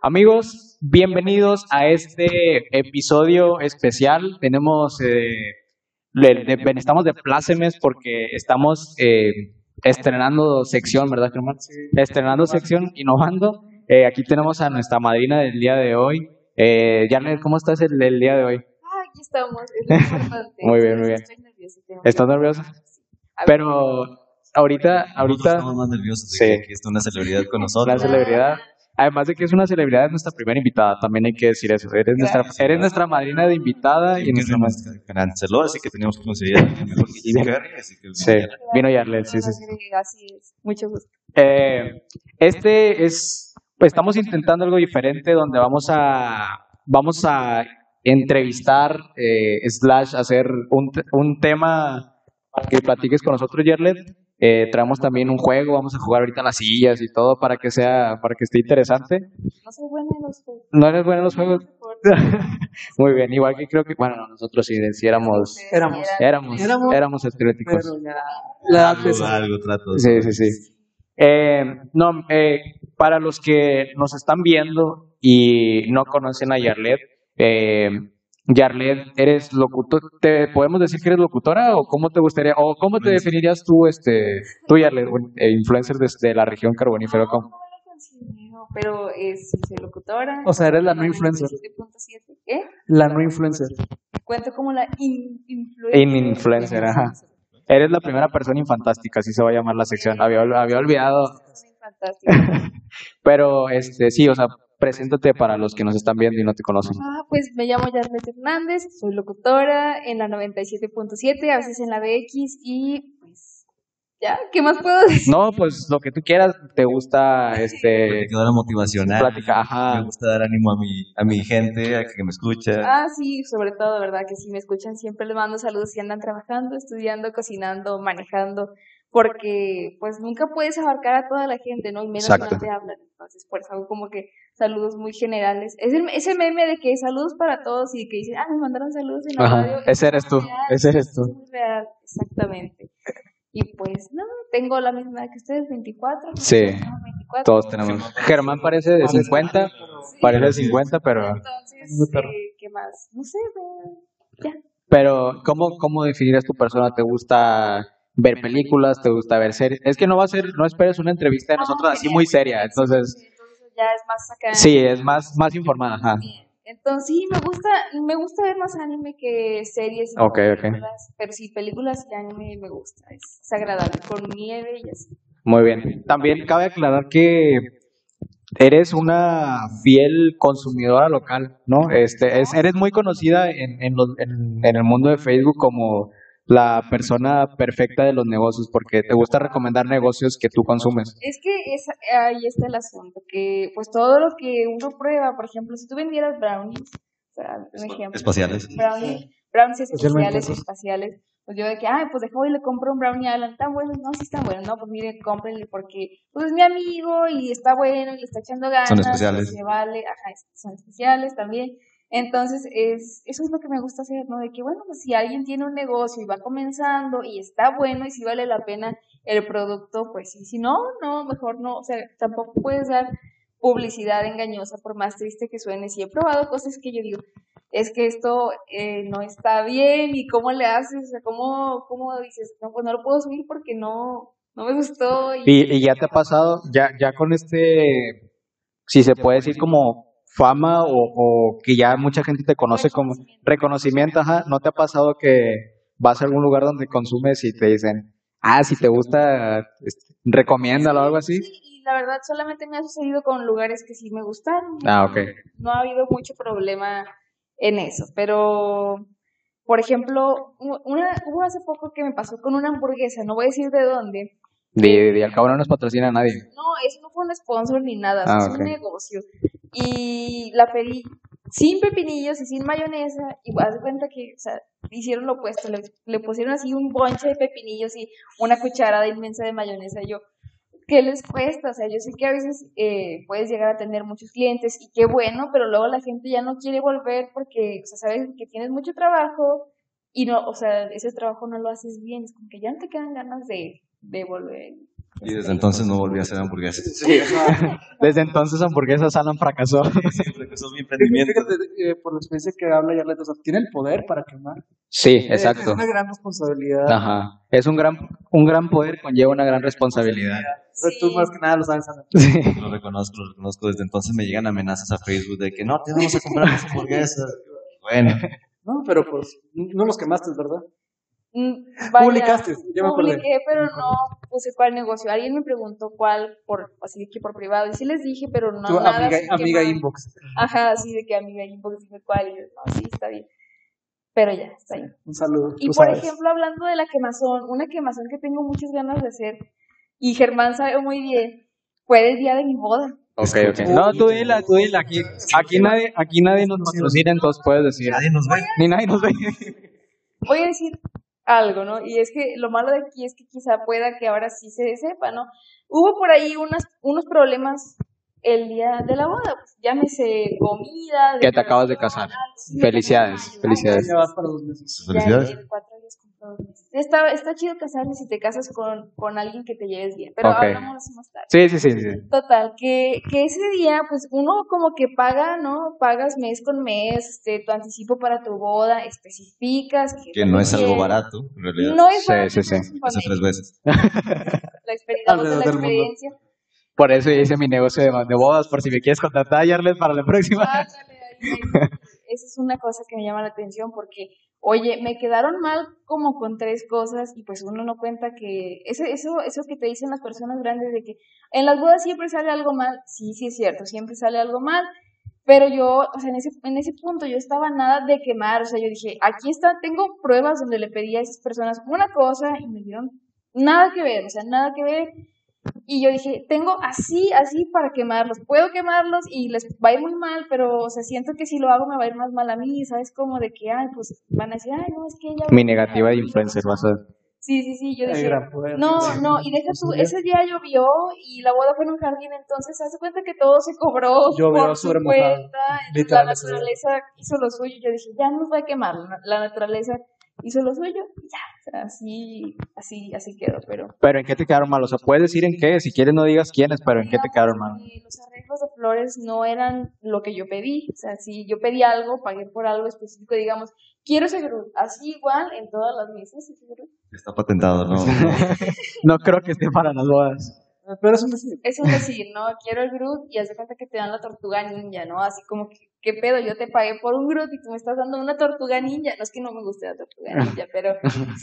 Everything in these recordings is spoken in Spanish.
Amigos, bienvenidos a este episodio especial. Tenemos, eh, le- estamos de plácemes porque estamos eh, estrenando sección, ¿verdad, Germán? Estrenando sección, innovando. Eh, aquí tenemos a nuestra madrina del día de hoy. Eh, Yarlet, ¿cómo estás el, el día de hoy? Ah, aquí estamos, es lo importante. Muy bien, muy bien. Estoy nerviosa. tengo ¿Estás nerviosa? Ver, Pero ahorita, ahorita, estamos más nerviosos de Sí. que aquí está una celebridad con la nosotros. celebridad. Además de que es una celebridad, es nuestra primera invitada, también hay que decir eso. Eres nuestra, eres nuestra madrina de invitada y Y nuestra nos canceló, así que teníamos que conseguir a alguien mejor que Jim Carrey, así que Sí, vino Yarlet, sí, sí, sí. Así es, mucho gusto. Eh, este es, pues estamos intentando algo diferente donde vamos a, vamos a entrevistar, eh, slash, hacer un, un tema para que platiques con nosotros, Yerlet. Eh, traemos también un juego, vamos a jugar ahorita en las sillas y todo para que sea, para que esté interesante. No soy buena en los juegos. ¿No eres bueno en los juegos? Muy bien, igual que creo que, bueno, nosotros sí, si éramos, Éramos. éramos, Éramos- éramos atléticos. Pero ya la edad algo, algo trato. Sí, sí, sí. Eh, no, eh, para los que nos están viendo y no conocen a Yarlet, eh, Yarlet, ¿eres locutor? ¿Te podemos decir que eres locutora o cómo te gustaría, o cómo te definirías tú, este, tú Yarlet, eh, influencer desde la región carbonífera? No, ¿cómo? pero es, soy locutora. O sea, eres la no influencer. 97.7. ¿Qué? La no influencer. Cuento como la in- influencer. In- influencer, ajá. Eres la primera persona infantástica, así se va a llamar la sección. Había, había olvidado, pero este, sí, o sea, preséntate para los que nos están viendo y no te conocen. Ah, pues me llamo Yarlet Hernández, soy locutora en la 97.7, a veces en la BX y pues ya, ¿qué más puedo decir? No, pues lo que tú quieras, te gusta este Platicadora motivacional. plática, ajá. Me gusta dar ánimo a mi, a mi gente, a que me escucha. Ah, sí, sobre todo, ¿verdad? Que si me escuchan siempre les mando saludos si andan trabajando, estudiando, cocinando, manejando, porque pues nunca puedes abarcar a toda la gente, ¿no? Y menos Exacto. cuando te hablan. Entonces, por eso hago como que saludos muy generales. Es el, ese meme de que saludos para todos y que dicen, ah, me mandaron saludos en la Ajá, radio. ese eres tú, real, ese eres tú. es muy real, exactamente. Y pues, no, tengo la misma edad que ustedes, 24. ¿no? Sí, Tenemos 24. Todos tenemos. Germán parece de 50, parece de 50, pero Entonces, eh, ¿qué más? No sé, pero ya. pero ¿cómo cómo definirías tu persona? ¿Te gusta ver películas? ¿Te gusta ver series? Es que no va a ser, no esperes una entrevista de nosotros Ah, así genial. muy seria, entonces Sí, entonces ya es más acá. sí, es más más informada, ajá. Entonces sí, me gusta, me gusta ver más anime que series y Ok, ok. películas, pero sí, películas y anime me gusta, es, es agradable, con nieve y así. Muy bien. También cabe aclarar que eres una fiel consumidora local, ¿no? Este, es, eres muy conocida en, en, los- en- en el mundo de Facebook como la persona perfecta de los negocios, porque te gusta recomendar negocios que tú consumes. Es que es, ahí está el asunto, que pues todo lo que uno prueba, por ejemplo, si tú vendieras brownies, o sea, un ejemplo, Espaciales. brownies, brownies esos. espaciales, pues yo de que, ay, pues dejo y le compro un brownie a Alan, ¿tan bueno? No, sí está bueno, no, pues mire, cómprenle porque pues es mi amigo y está bueno y le está echando ganas. Son especiales. Se vale, ajá, son especiales también. Entonces, es, eso es lo que me gusta hacer, ¿no? De que, bueno, pues si alguien tiene un negocio y va comenzando y está bueno y si vale la pena el producto, pues sí, si no, no, mejor no, o sea, tampoco puedes dar publicidad engañosa por más triste que suene. Si he probado cosas que yo digo, es que esto eh, no está bien y cómo le haces, o sea, cómo, cómo dices, no, pues no lo puedo subir porque no, no me gustó. Y, Y, y ya te ha pasado, ya, ya con este, si se puede decir como fama o, o que ya mucha gente te conoce como reconocimiento, ajá, ¿no te ha pasado que vas a algún lugar donde consumes y te dicen, ah, si te gusta, este, recomiéndalo o algo así? Sí, y la verdad solamente me ha sucedido con lugares que sí me gustaron. Ah, ok. No ha habido mucho problema en eso, pero por ejemplo, una, hubo hace poco que me pasó con una hamburguesa, no voy a decir de dónde. De, de al cabo no nos patrocina a nadie. No, eso no fue un sponsor ni nada, Ah, es un negocio. Y la pedí sin pepinillos y sin mayonesa, y haz cuenta que, o sea, hicieron lo opuesto, le, le pusieron así un bonche de pepinillos y una cucharada inmensa de mayonesa. Y yo, ¿qué les cuesta? O sea, yo sé que a veces eh, puedes llegar a tener muchos clientes y qué bueno, pero luego la gente ya no quiere volver porque, o sea, sabes que tienes mucho trabajo y no, o sea, ese trabajo no lo haces bien, es como que ya no te quedan ganas de, de volver. Y desde entonces no volví a hacer hamburguesas. Sí, Desde entonces hamburguesas Alan fracasó. Que son mi emprendimiento. fíjate, eh, por la experiencia que habla Yarlet, o sea, tiene el poder para quemar. Sí, Eh, exacto. Es una gran responsabilidad. Ajá. Es un gran, un gran poder conlleva una gran responsabilidad. O sea, tú Sí. más que nada lo sabes. Sí. Lo reconozco, lo reconozco. Desde entonces me llegan amenazas a Facebook de que no, te vamos a comprar las hamburguesas. Bueno, No, pero pues, no los quemaste, ¿verdad? Mm, vaya, Publicaste, ya me acordé. Publiqué, pero no puse cuál negocio. Alguien me preguntó cuál, por, así que por privado, y sí les dije, pero no tu nada amiga, que amiga inbox. Ajá, así de que amiga inbox, dime cuál, y yo, no, sí, está bien. Pero ya, está bien. Un saludo. Y por sabes. ejemplo, hablando de la quemazón, una quemazón que tengo muchas ganas de hacer, y Germán sabe muy bien, fue el día de mi boda. Ok, ok. No, tú dila, tú dila. Aquí, aquí, nadie, aquí nadie nos patrocina, entonces puedes decir. nadie nos ve. Ni nadie nos ve. Voy a decir algo, ¿no? Y es que lo malo de aquí es que quizá pueda que ahora sí se sepa, ¿no? Hubo por ahí unas, unos problemas el día de la boda, pues, llámese comida. De que te acabas de casar. Felicidades, felicidades. Felicidades. Está, está chido casarse si te casas con, con alguien que te lleves bien, pero okay. hablamos más tarde. Sí, sí, sí, sí. Total, que, que ese día, pues uno como que paga, ¿no? Pagas mes con mes, este, tu anticipo para tu boda, especificas. Que, que no es algo barato, en realidad. No es barato. Sí, sí, sí. Hace tres veces. La experiencia. la experiencia. Por eso hice mi negocio de, de bodas, por si me quieres contratar, Yarlet, para la próxima. Ah, dale, dale. Esa es una cosa que me llama la atención porque oye, me quedaron mal como con tres cosas y pues uno no cuenta que eso, eso, eso que te dicen las personas grandes de que en las bodas siempre sale algo mal, sí, sí es cierto, siempre sale algo mal, pero yo, o sea, en ese, en ese punto yo estaba nada de quemar, o sea, yo dije, aquí está, tengo pruebas donde le pedí a esas personas una cosa y me dieron nada que ver, o sea, nada que ver. Y yo dije, tengo así, así para quemarlos. Puedo quemarlos y les va a ir muy mal, pero, o sea, siento que si lo hago me va a ir más mal a mí, ¿sabes? Como de que, ay, pues van a decir, ay, no, es que ella... Mi negativa de influencer, vas a. Sí, sí, sí, yo dije, no, no, y deja tú, ese día llovió y la boda fue en un jardín, entonces hace cuenta que todo se cobró Llovió por su cuenta, la naturaleza hizo lo suyo, yo dije, ya nos va a quemar, la, naturaleza hizo lo suyo y ya, así, así, así quedó, pero... Pero ¿en qué te quedaron mal? O sea, puedes decir en qué, si quieres no digas quiénes, pero ¿en qué te quedaron mal? Los arreglos de flores no eran lo que yo pedí. O sea, si yo pedí algo, pagué por algo específico, digamos, quiero ese Groot. Así igual en todas las mesas. ese. Está patentado, ¿no? No creo que esté para las bodas. Pero es un decir. Es un decir, ¿no? Quiero el Groot y haz de cuenta que te dan la tortuga ninja, ¿no? Así como que, ¿qué pedo? Yo te pagué por un Groot y tú me estás dando una tortuga ninja. No es que no me guste la tortuga ninja, pero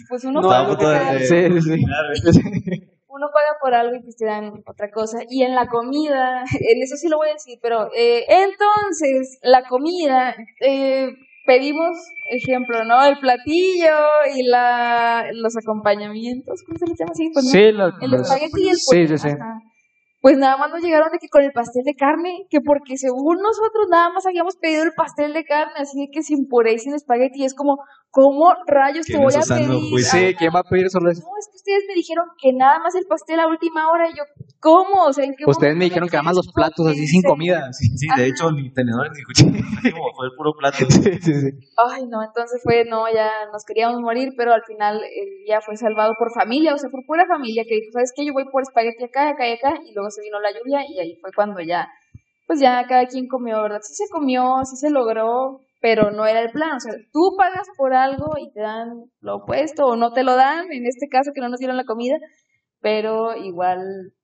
pues uno No, paga por algo. Sí, sí, sí. uno paga por algo y pues te dan otra cosa. Y en la comida, en eso sí lo voy a decir, pero eh, entonces la comida, eh, pedimos, ejemplo, ¿no? El platillo y la, los acompañamientos, ¿cómo se les llama así? Pues, ¿no? Sí, los- El espagueti y el sí, pollo. sí, sí. Pues nada más nos llegaron de que con el pastel de carne, que porque según nosotros nada más habíamos pedido el pastel de carne, así de que sin puré y sin espagueti, es como, ¿cómo rayos te ¿Quién voy a pedir? juicio? Sí, ¿quién va a pedir solo eso? No, es que ustedes me dijeron que nada más el pastel a última hora y yo, ¿cómo? O sea, ¿en qué Ustedes me dijeron que nada más los platos así sin comida. Sí, Sí, de hecho, ni tenedores ni cuchillos. Fue el puro plato. sí, sí. sí. Ay, no, entonces fue, no, ya nos queríamos morir, pero al final el día fue salvado por familia, o sea, por pura familia que dijo, ¿sabes qué? Yo voy por espagueti acá, acá y acá, y luego se vino la lluvia y ahí fue cuando ya, pues ya cada quien comió, ¿verdad? Sí se comió, sí se logró, pero no era el plan, o sea, tú pagas por algo y te dan lo opuesto, o no te lo dan, en este caso que no nos dieron la comida, pero igual,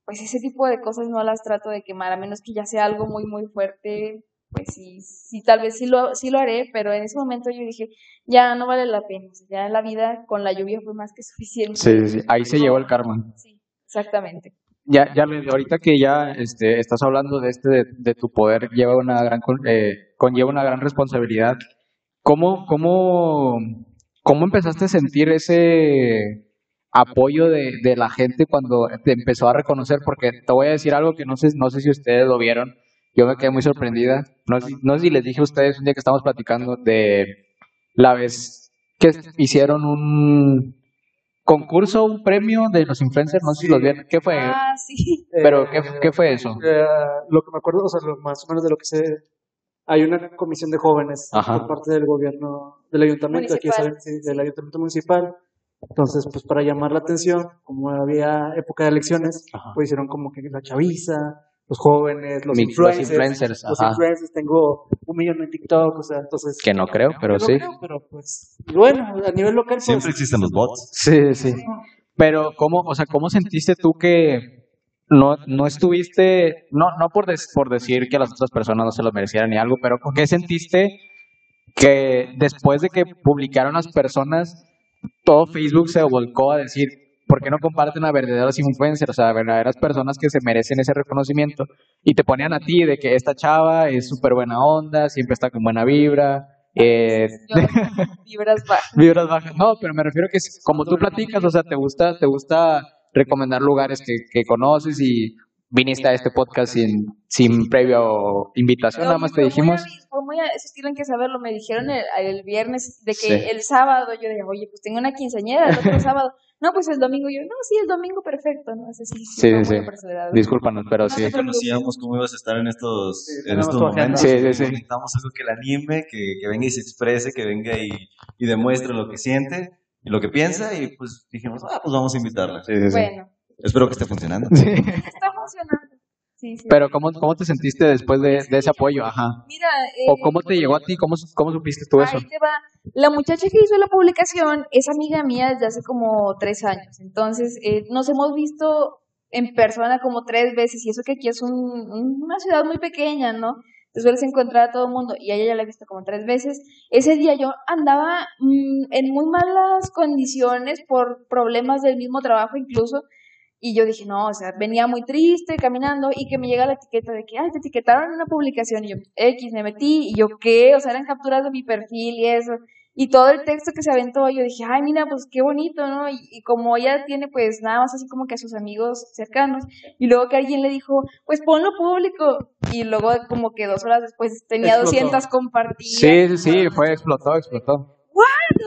pues ese tipo de cosas no las trato de quemar, a menos que ya sea algo muy, muy fuerte, pues sí, sí, tal vez sí lo, sí lo haré, pero en ese momento yo dije, ya no vale la pena, o sea, ya en la vida con la lluvia fue más que suficiente. Sí, sí, sí. Ahí se llevó el karma. Sí, exactamente. Ya, ya, ahorita que ya este, estás hablando de este, de, de tu poder, lleva una gran, eh, conlleva una gran responsabilidad. ¿Cómo, cómo, cómo empezaste a sentir ese apoyo de, de la gente cuando te empezó a reconocer? Porque te voy a decir algo que no sé, no sé si ustedes lo vieron. Yo me quedé muy sorprendida. No, sé- no sé si les dije a ustedes un día que estábamos platicando de la vez que hicieron un concurso, un premio de los influencers, no sé si los vieron. ¿Qué fue? Ah, sí. Pero, Eh, ¿qué, qué fue eso? eh, lo que me acuerdo, o sea, lo más o menos de lo que sé, hay una comisión de jóvenes Ajá. por parte del gobierno, del ayuntamiento, aquí Municipal. saben, sí, del ayuntamiento municipal. Entonces, pues para llamar la atención, como había época de elecciones, Ajá. pues hicieron como que la chaviza, los jóvenes, los Mi- los influencers. influencers, los ajá. influencers, tengo un millón en TikTok, o sea, entonces... Que no creo, pero no sí. creo, pero pues, bueno, a nivel local, pues, Siempre existen los bots. Sí, sí. Pero, ¿cómo, o sea, cómo sentiste tú que no, no estuviste, no, no por, des- por decir que las otras personas no se lo merecieran ni algo, pero ¿qué sentiste que después de que publicaron las personas, todo Facebook se volcó a decir, ¿por qué no comparten a verdaderos influencers, o sea, a verdaderas personas que se merecen ese reconocimiento? Y te ponían a ti de que esta chava es súper buena onda, siempre está con buena vibra, eh, vibras bajas. Vibras bajas. No, pero me refiero que como tú platicas, o sea, te gusta, te gusta recomendar lugares que, que conoces y viniste a este podcast sin, sin previo invitación, nada más te Fue muy dijimos. a Fue muy a eso tienen que saberlo. Me dijeron el, el viernes de que Sí. el sábado yo dije, oye, pues tengo una quinceañera el otro sábado. No, pues el domingo yo, no, sí, el domingo perfecto, ¿no? Ese sí, Sí, sí, muy sí. Discúlpanos, pero No sí. te Conocíamos cómo ibas a estar en estos, Sí, en estos momentos. Sí, sí, sí. Necesitamos algo que la anime, que, que venga y se exprese, que venga y, y demuestre lo que siente y lo que piensa. Y pues dijimos, ah, pues vamos a invitarla. Sí, sí, sí. Bueno, Espero que esté funcionando. está funcionando. Sí, sí. Pero ¿cómo, ¿cómo te sentiste después de, de ese apoyo? Ajá. Mira, ¿O eh, cómo te llegó a ti? ¿Cómo, cómo supiste tú eso? Ahí te va. La muchacha que hizo la publicación es amiga mía desde hace como tres años. Entonces, eh, nos hemos visto en persona como tres veces. Y eso que aquí es un- una ciudad muy pequeña, ¿no? Te sueles encontrar a todo el mundo. Y ella ya la he visto como tres veces. Ese día yo andaba mm, en muy malas condiciones por problemas del mismo trabajo incluso. Y yo dije, no, o sea, venía muy triste caminando y que me llega la etiqueta de que, ay, te etiquetaron en una publicación. Y yo, X, me metí y yo, ¿qué? O sea, eran capturas de mi perfil y eso. Y todo el texto que se aventó, yo dije, ay, mira, pues qué bonito, ¿no? Y, y como ella tiene, pues nada más así como que a sus amigos cercanos. Y luego que alguien le dijo, pues ponlo público. Y luego, como que dos horas después tenía Explotó. 200 compartidas. Sí, sí, sí, fue, explotó, explotó.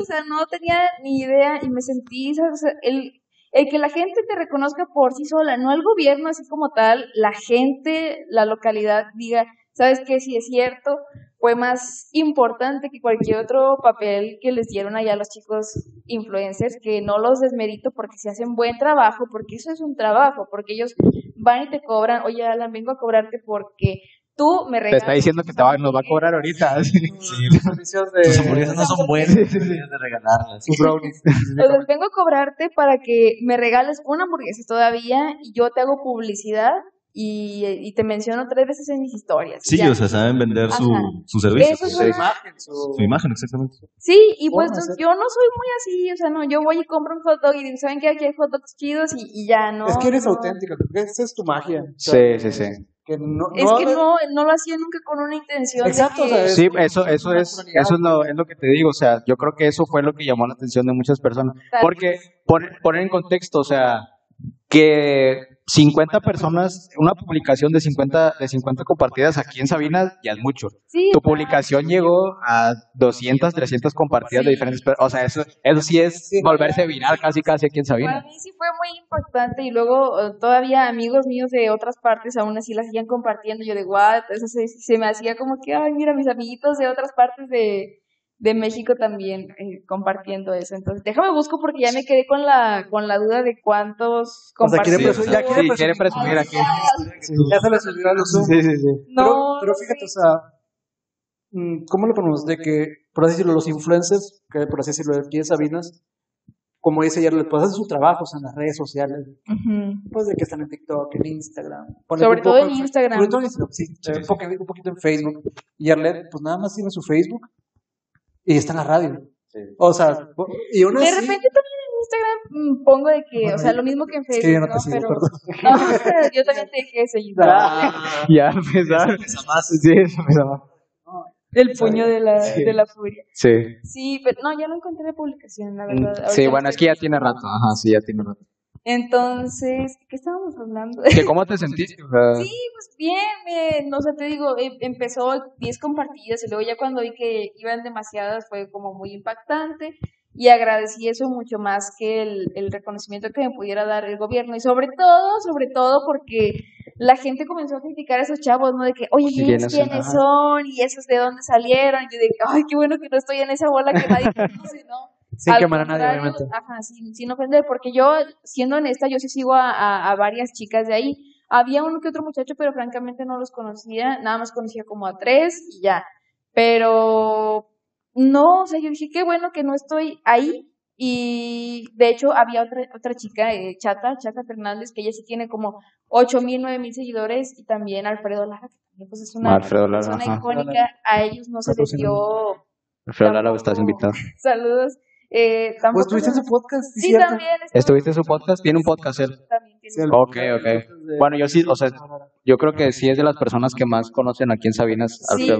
o sea, no tenía ni idea y me sentí. O sea, el, el que la gente te reconozca por sí sola, no el gobierno así como tal, la gente, la localidad diga, ¿sabes qué? Si es cierto, fue más importante que cualquier otro papel que les dieron allá a los chicos influencers, que no los desmerito porque se hacen buen trabajo, porque eso es un trabajo, porque ellos van y te cobran, oye Alan, vengo a cobrarte porque tú me Te regalas. está diciendo que te va, nos va a cobrar ahorita. Sí, servicios tus de hamburguesas no son buenas, de regalarlas. brownies. Entonces vengo a cobrarte para que me regales una hamburguesa todavía y yo te hago publicidad y, y te menciono tres veces en mis historias. Sí, Ya. o sea, saben vender su, Ajá. su servicio. Eso es su, una- imagen, su- su imagen, exactamente. Sí, y pues de ser. yo no soy muy así, o sea, no, yo voy y compro un hot dog y digo, ¿saben qué? Aquí hay hot dogs chidos y, y ya, ¿no? Es que eres no. auténtica, esa es tu magia. O Sí, sea, sí, sí. Que no, Es que no, no lo hacía nunca con una intención. de Exacto, o que- sea, es- Sí, eso, eso es, eso es lo, es lo que te digo, o sea, yo creo que eso fue lo que llamó la atención de muchas personas, porque poner, poner en contexto, o sea, que 50 personas, una publicación de 50, de 50 compartidas aquí en Sabinas ya es mucho. Sí, Tu publicación llegó a 200, 300 compartidas de diferentes personas, o sea, eso, eso sí es volverse viral casi casi aquí en Para Sabinas. mí sí fue muy impactante y luego eh, todavía amigos míos de otras partes aún así las seguían compartiendo. Yo de what, eso se, se me hacía como que, ay, mira, mis amiguitos de otras partes de, de México también eh, compartiendo eso. Entonces, déjame busco porque ya me quedé con la con la duda de cuántos O sea, quiere presumir- ya Sí, quiere quiere presumir aquí. Ya se le subió a los Zoom. Sí, sí, sí. No, pero, pero fíjate, o sea, mm, ¿cómo lo ponemos? De que, por así decirlo, los influencers, que por así decirlo, aquí en Sabinas, como dice ayer, pues hacen su trabajo o sea, en las redes sociales, Ujú. pues de que están en TikTok, en Instagram. Ponle Sobre un todo poco en Instagram. Sobre todo en Instagram, sí. un, poquito, un poquito en Facebook. Y Arlet, pues nada más tiene su Facebook y está en la radio. O sea, y aún De así- repente también en Instagram mm, pongo de que, Bueno, o sea, lo mismo que en es que Facebook, yo no te ¿no? sigo, Pero, perdón. no, yo también te dejé de seguir. Ah, Ya empezaron. Sí, eso me da- El puño de la, Sí. de la furia. Sí. Sí, pero no, ya no encontré la publicación, la verdad. Sí, bueno, no es que ya tiene rato. Ajá, sí, ya tiene rato. Entonces, ¿qué estábamos hablando? ¿Que ¿Cómo te sentiste? O sea, Sí, pues bien, me, no sé, te digo, em- empezó 10 compartidas y luego ya cuando vi que iban demasiadas fue como muy impactante y agradecí eso mucho más que el, el reconocimiento que me pudiera dar el gobierno y sobre todo, sobre todo porque la gente comenzó a criticar a esos chavos, ¿no? De que, oye, Sí, ¿y ellos ¿quiénes son? quiénes son? ¿Y esos de dónde salieron? Y yo de que, ay, qué bueno que no estoy en esa bola que nadie conoce, ¿no? Sin quemar a nadie, obviamente. Ajá, sin, sin ofender, porque yo, siendo honesta, yo sí sigo a, a, a varias chicas de ahí. Había uno que otro muchacho, pero francamente no los conocía, nada más conocía como a tres y ya. Pero no, o sea, yo dije, qué bueno que no estoy ahí. Y de hecho había otra, otra chica, eh, Chata, Chata Fernández, que ella sí tiene como ocho mil, nueve mil seguidores, y también Alfredo Lara, que también pues es una Alfredo Lara, persona ajá. icónica. A ellos no se les dio Alfredo Lara, estás invitado. saludos. Eh, tampoco Pues estuviste en se- su podcast, sí, cierto. también. ¿Estuviste en su podcast? ¿Tiene un podcast él? También tiene- Sí, Ok, ok. Bueno, yo sí, o sea, yo creo que sí es de las personas que más conocen aquí en Sabinas, Sí.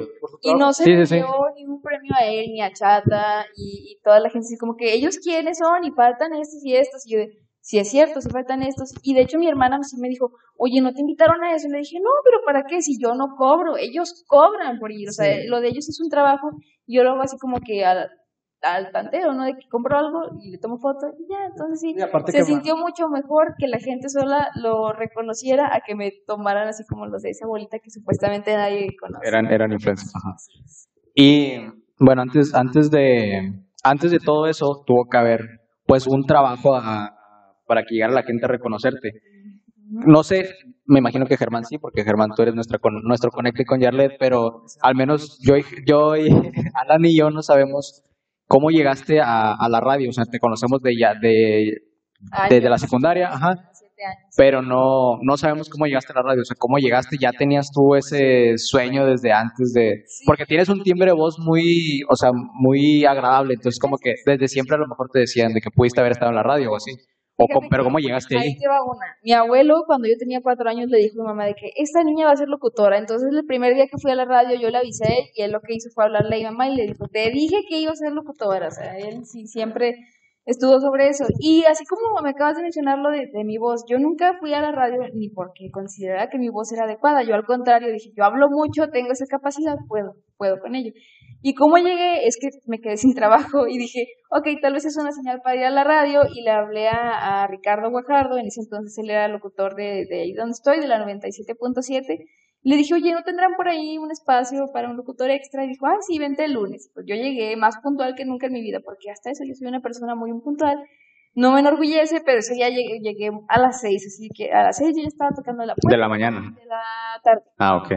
Y no se Sí, le dio ningún premio a él, ni a Chata, y, y toda la gente así como que ellos quiénes son, y faltan estos y estos, y yo de, sí es cierto, sí faltan estos, y de hecho mi hermana sí me dijo, oye, ¿no te invitaron a eso? Y le dije, no, pero ¿para qué? Si yo no cobro, ellos cobran por ir, o sea, Sí. lo de ellos es un trabajo, y yo lo hago así como que al, al tanteo, ¿no? De que compro algo y le tomo foto, y ya, entonces sí, se sintió mucho mejor que la gente sola lo reconociera a que me tomaran así como los de esa bolita que supuestamente nadie conoce. Eran, eran influencers. ajá. Y bueno, antes, antes de, antes de todo eso, tuvo que haber pues un trabajo a- a- para que llegara la gente a reconocerte. No sé, me imagino que Germán sí, porque Germán tú eres nuestra, con- nuestro conecte con Yarlet, pero al menos yo, y- yo y Alan y yo no sabemos cómo llegaste a, a la radio, o sea, te conocemos de ya, de, desde la secundaria, ajá, años. pero no, no sabemos cómo llegaste a la radio, o sea, cómo llegaste, ya tenías tú ese sueño desde antes de, Sí. porque tienes un timbre de voz muy, o sea, muy agradable, entonces como que desde siempre a lo mejor te decían de que pudiste haber estado en la radio o así, o pero cómo llegaste ahí. Ahí te va una. Mi abuelo, cuando yo tenía cuatro años, le dijo a mi mamá de que esta niña va a ser locutora. Entonces, el primer día que fui a la radio, yo le avisé y él lo que hizo fue hablarle a mi mamá y le dijo, te dije que iba a ser locutora. O sea, él sí siempre estuvo sobre eso. Y así como me acabas de mencionar lo de, mi voz, yo nunca fui a la radio ni porque consideraba que mi voz era adecuada. Yo al contrario dije, yo hablo mucho, tengo esa capacidad, puedo, puedo con ello. Y cómo llegué es que me quedé sin trabajo y dije, ok, tal vez es una señal para ir a la radio y le hablé a, a Ricardo Guajardo, en ese entonces él era locutor de, de ahí donde estoy, de la 97.7. Le dije, oye, ¿no tendrán por ahí un espacio para un locutor extra? Y dijo, ah, sí, vente el lunes. Pues yo llegué más puntual que nunca en mi vida, porque hasta eso yo soy una persona muy puntual. No me enorgullece, pero ese día llegué, llegué a las seis, así que a las seis yo ya estaba tocando la De puerta la mañana. de la tarde. Ah, ok.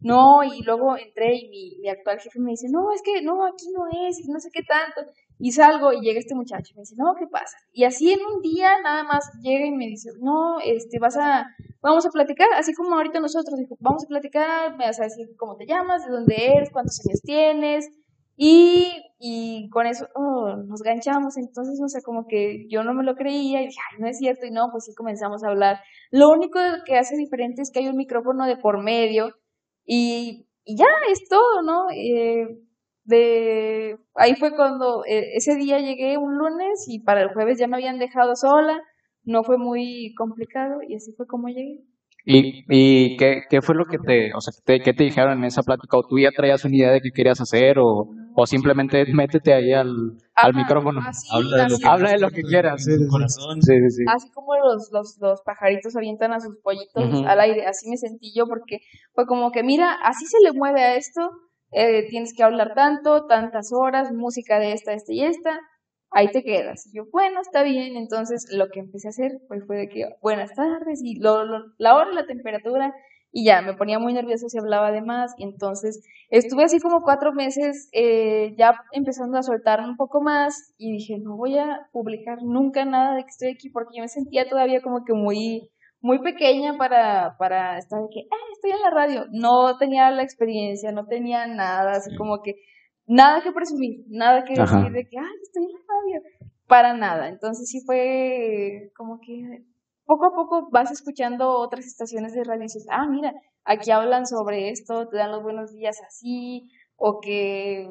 No, y luego entré y mi, mi actual jefe me dice, no, es que no, aquí no es, no sé qué tanto. Y salgo y llega este muchacho y me dice, no, ¿qué pasa? Y así en un día nada más llega y me dice, no, este, vas a, vamos a platicar, así como ahorita nosotros, dijo, vamos a platicar, me vas a decir cómo te llamas, de dónde eres, cuántos años tienes, y, y con eso oh, nos ganchamos, entonces, no sé, como que yo no me lo creía y dije, ay, no es cierto, y no, pues sí comenzamos a hablar. Lo único que hace diferente es que hay un micrófono de por medio y, y ya es todo, ¿no? Eh, de ahí fue cuando eh, ese día llegué un lunes y para el jueves ya me habían dejado sola, no fue muy complicado y así fue como llegué. ¿Y, y qué, qué fue lo que te, o sea, te, qué te dijeron en esa plática? ¿O tú ya traías una idea de qué querías hacer? ¿O, o simplemente métete ahí al, al micrófono? así, Habla de lo así, que- Habla de lo que quieras. Sí, sí, sí. Corazón. Sí, sí, sí. así como los, los, los pajaritos avientan a sus pollitos al aire, así me sentí yo porque fue como que, mira, así se le mueve a esto, eh, tienes que hablar tanto, tantas horas, música de esta, esta y esta, ahí te quedas. Y yo, bueno, está bien, entonces lo que empecé a hacer pues, fue de que, buenas tardes, y lo, la hora, la temperatura, y ya, me ponía muy nerviosa si hablaba de más, y entonces estuve así como cuatro meses eh, ya empezando a soltar un poco más, y dije, no voy a publicar nunca nada de que estoy aquí, porque yo me sentía todavía como que muy muy pequeña para, para estar de que, ah, estoy en la radio. No tenía la experiencia, no tenía nada, así como que, nada que presumir, nada que Ajá. decir de que, ah, estoy en la radio. Para nada. Entonces sí fue como que poco a poco vas escuchando otras estaciones de radio y dices, ah, mira, aquí hablan sobre esto, te dan los buenos días así, o que eh,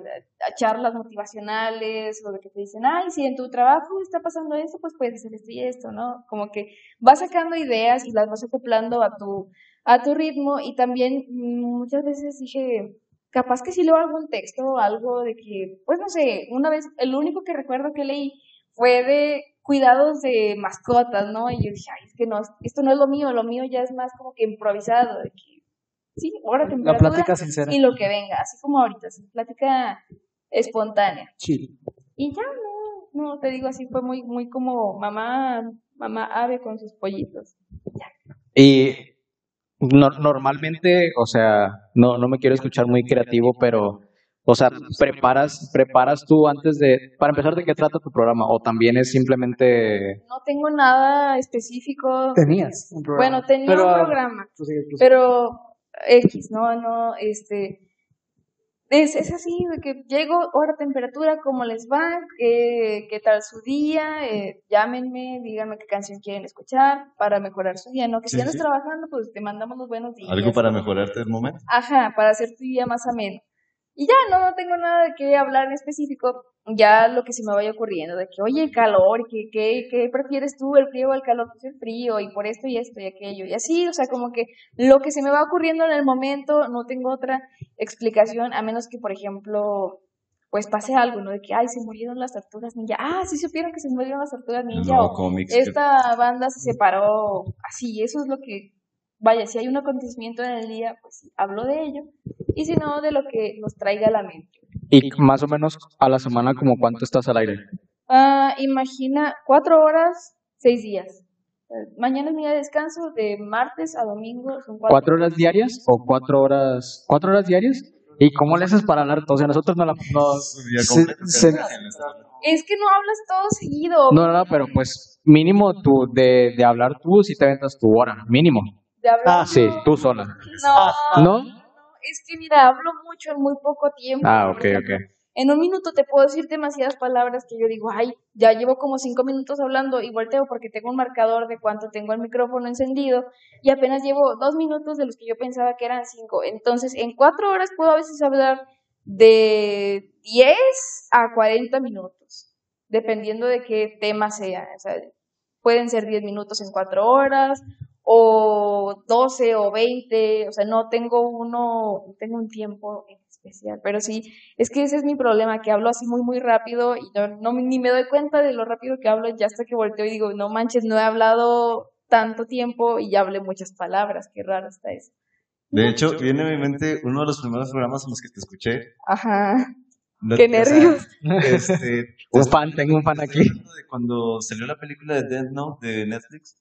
charlas motivacionales, o de que te dicen, ay, si en tu trabajo está pasando esto, pues puedes hacer esto y esto, ¿no? Como que vas sacando ideas y las vas acoplando a tu, a tu ritmo y también mm, muchas veces dije, capaz que sí leo algún texto o algo de que, pues no sé, una vez, el único que recuerdo que leí fue de cuidados de mascotas, ¿no? Y yo dije, ay, es que no, esto no es lo mío, lo mío ya es más como que improvisado, de que, sí, hora La temperatura plática sincera. y lo que venga, así como ahorita, así, plática espontánea. Chill. Y ya, no, no, te digo así, fue muy, muy como mamá, mamá ave con sus pollitos. Y no- normalmente, o sea, no, no me quiero escuchar muy creativo, pero, o sea, preparas, preparas tú antes de, para empezar, ¿de qué trata tu programa? O también es simplemente, No tengo nada específico. Tenías un programa. Bueno, tenía Pero, un programa, pues, sí, pues, pero X, no, no, este, es, es así, de que llego, hora, temperatura, cómo les va, qué, qué tal su día, eh, llámenme, díganme qué canción quieren escuchar para mejorar su día, ¿no? Que si Sí, andas sí. trabajando, pues te mandamos los buenos días. Algo para mejorarte el momento. Ajá, para hacer tu día más ameno. Y ya, no, no tengo nada de qué hablar en específico, ya lo que se me vaya ocurriendo, de que, oye, el calor, ¿qué, qué, qué prefieres tú, el frío o el calor? Pues el frío, y por esto y esto y aquello, y así, o sea, como que lo que se me va ocurriendo en el momento, no tengo otra explicación, a menos que, por ejemplo, pues pase algo, ¿no? De que, ay, se murieron las tortugas ninja, ah, sí supieron que se murieron las tortugas ninja, nuevo o que- esta banda se separó así, eso es lo que, vaya, si hay un acontecimiento en el día, pues hablo de ello, y si no, de lo que nos traiga a la mente. y más o menos a la semana, como cuánto estás al aire? Ah, imagina, cuatro horas, seis días. Mañana es mi día de descanso, de martes a domingo son cuatro. ¿Cuatro horas diarias o cuatro horas, cuatro horas diarias? ¿Y cómo le haces para hablar? O sea, nosotros no la, no, Es se- se- que no hablas todo seguido. no, no, no, pero pues mínimo tú, de, de hablar tú, si te ventas tu hora, mínimo. De hablar Ah, sí, no. tú sola. No, ¿No? no, es que mira, hablo mucho en muy poco tiempo. Ah, ok, ejemplo, ok. En un minuto te puedo decir demasiadas palabras que yo digo, ay, ya llevo como cinco minutos hablando y volteo porque tengo un marcador de cuánto tengo el micrófono encendido y apenas llevo dos minutos de los que yo pensaba que eran cinco. Entonces, en cuatro horas puedo a veces hablar de 10 a 40 minutos, dependiendo de qué tema sea. O sea, pueden ser 10 minutos en cuatro horas o 12 o 20, o sea, no tengo uno, no tengo un tiempo en especial, pero sí, es que ese es mi problema, que hablo así muy, muy rápido y no, no ni me doy cuenta de lo rápido que hablo, ya hasta que volteo y digo, no manches, no he hablado tanto tiempo y ya hablé muchas palabras, qué raro está eso. De hecho, viene a mi mente uno de los primeros programas en los que te escuché. Ajá, No- qué o sea, nervios. Este, Un fan, tengo un fan aquí. de cuando salió la película de Death Note de Netflix.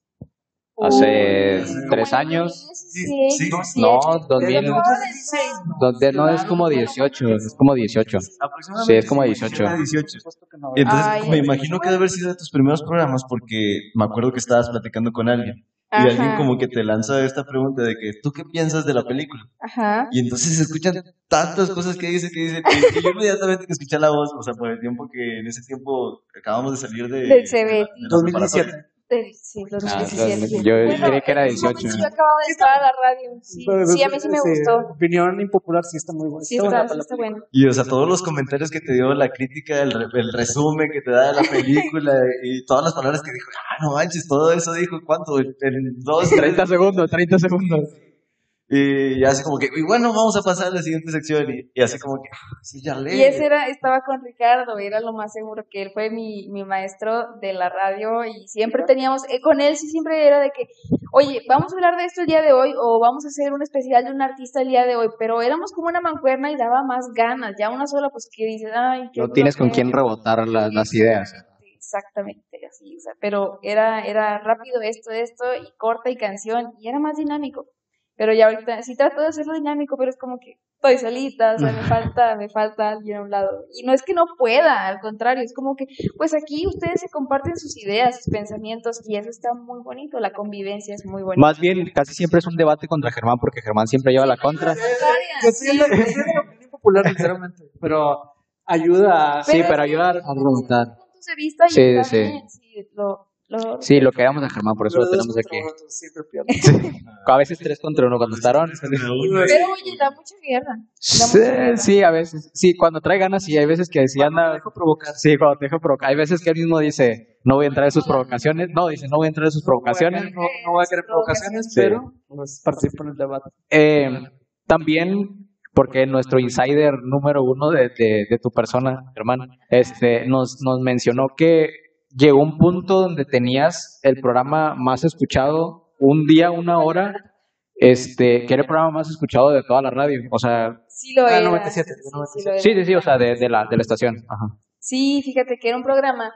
Hace tres años. 2016, Sí, sí. 17. No, 2000. No, no es como 18, es como 18. Aproximadamente Sí, es como 18. era 18. supuesto que no. Y entonces me imagino que debe haber sido de tus primeros programas porque me acuerdo que estabas platicando con alguien y alguien como que te lanza esta pregunta de que ¿tú qué piensas de la película? ajá. Y entonces se escuchan tantas cosas que dice que dice que, que yo inmediatamente que escuché la voz, o sea, por el tiempo que en ese tiempo acabamos de salir de Del CBT. de la- de la 2017. Sí, los Ah, 17. yo Bueno, creí que era en ese 18. momento Yo acababa de entrar a la radio. Sí, sí, a mí sí me gustó. Opinión impopular sí está muy buena. Sí, Está buena está, está bueno. Y o sea, todos los comentarios que te dio, la crítica, el, re- el resumen que te da de la película y todas las palabras que dijo, ah, no manches, todo eso dijo, ¿cuánto? En dos, 30 segundos, 30 segundos. Y así como que, y bueno, vamos a pasar a la siguiente sección. Y, y así como que, ah, sí, ya leí. Y ese era, estaba con Ricardo, era lo más seguro que él fue mi, mi maestro de la radio y siempre teníamos, eh, con él sí siempre era de que, oye, vamos a hablar de esto el día de hoy o vamos a hacer un especial de un artista el día de hoy, pero éramos como una mancuerna y daba más ganas, ya una sola pues que dices, ay, qué No tienes con flojera". quién rebotar las, las ideas. Exactamente, así, o sea, pero era, era rápido esto, esto, y corta y canción, y era más dinámico. Pero ya ahorita sí trato de hacerlo dinámico, pero es como que estoy solita, o sea, me falta, me falta alguien a un lado. Y no es que no pueda, al contrario, es como que, pues aquí ustedes se comparten sus ideas, sus pensamientos, y eso está muy bonito, la convivencia es muy bonita. Más bien, casi siempre es un debate contra Germán, porque Germán siempre lleva la contra. Yo la opinión popular, sinceramente. Pero ayuda a. Sí, pero ayudar a rebotar. puntos de vista y Sí, sí. bien, sí, lo, lo- Sí, lo queremos a Germán, por eso lo tenemos aquí. Pierde. A veces tres contra uno cuando estaron. Pero oye, da mucha guerra. Sí, sí, a veces. Sí, cuando trae ganas, sí, hay veces que sí anda. dejo provocar. Sí, cuando te dejo provocar. Hay veces que él mismo dice, no voy a entrar en sus provocaciones. No, dice, no voy a entrar en sus provocaciones. No, no voy a querer provocaciones, Sí. pero pues, participo en el debate. Eh, también, porque nuestro insider número uno de, de, de tu persona, hermano, este, nos, nos mencionó que llegó un punto donde tenías el programa más escuchado un día, una hora, este, que era el programa más escuchado de toda la radio. O sea, Sí lo Ah, era. 97, sí, sí, 97. lo era. sí, sí, sí, o sea, de, de la, de la estación. Ajá. Sí, fíjate que era un programa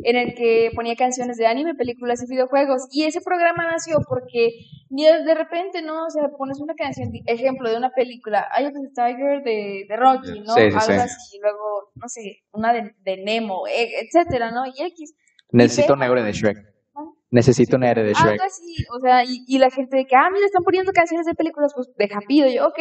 en el que ponía canciones de anime, películas y videojuegos. Y ese programa nació porque de de repente, ¿no? O sea, pones una canción, ejemplo, de una película, Eye of the Tiger de, de Rocky, ¿no? Sí, sí, Algo sí. así, y luego, no sé, una de, de Nemo, e- etcétera, ¿no? Y X. Necesito pega. negro de Shrek. Necesito negro de Shrek. Algo así, o sea, y, y la gente de que, ah, mira, están poniendo canciones de películas, pues deja pido. Yo, ok.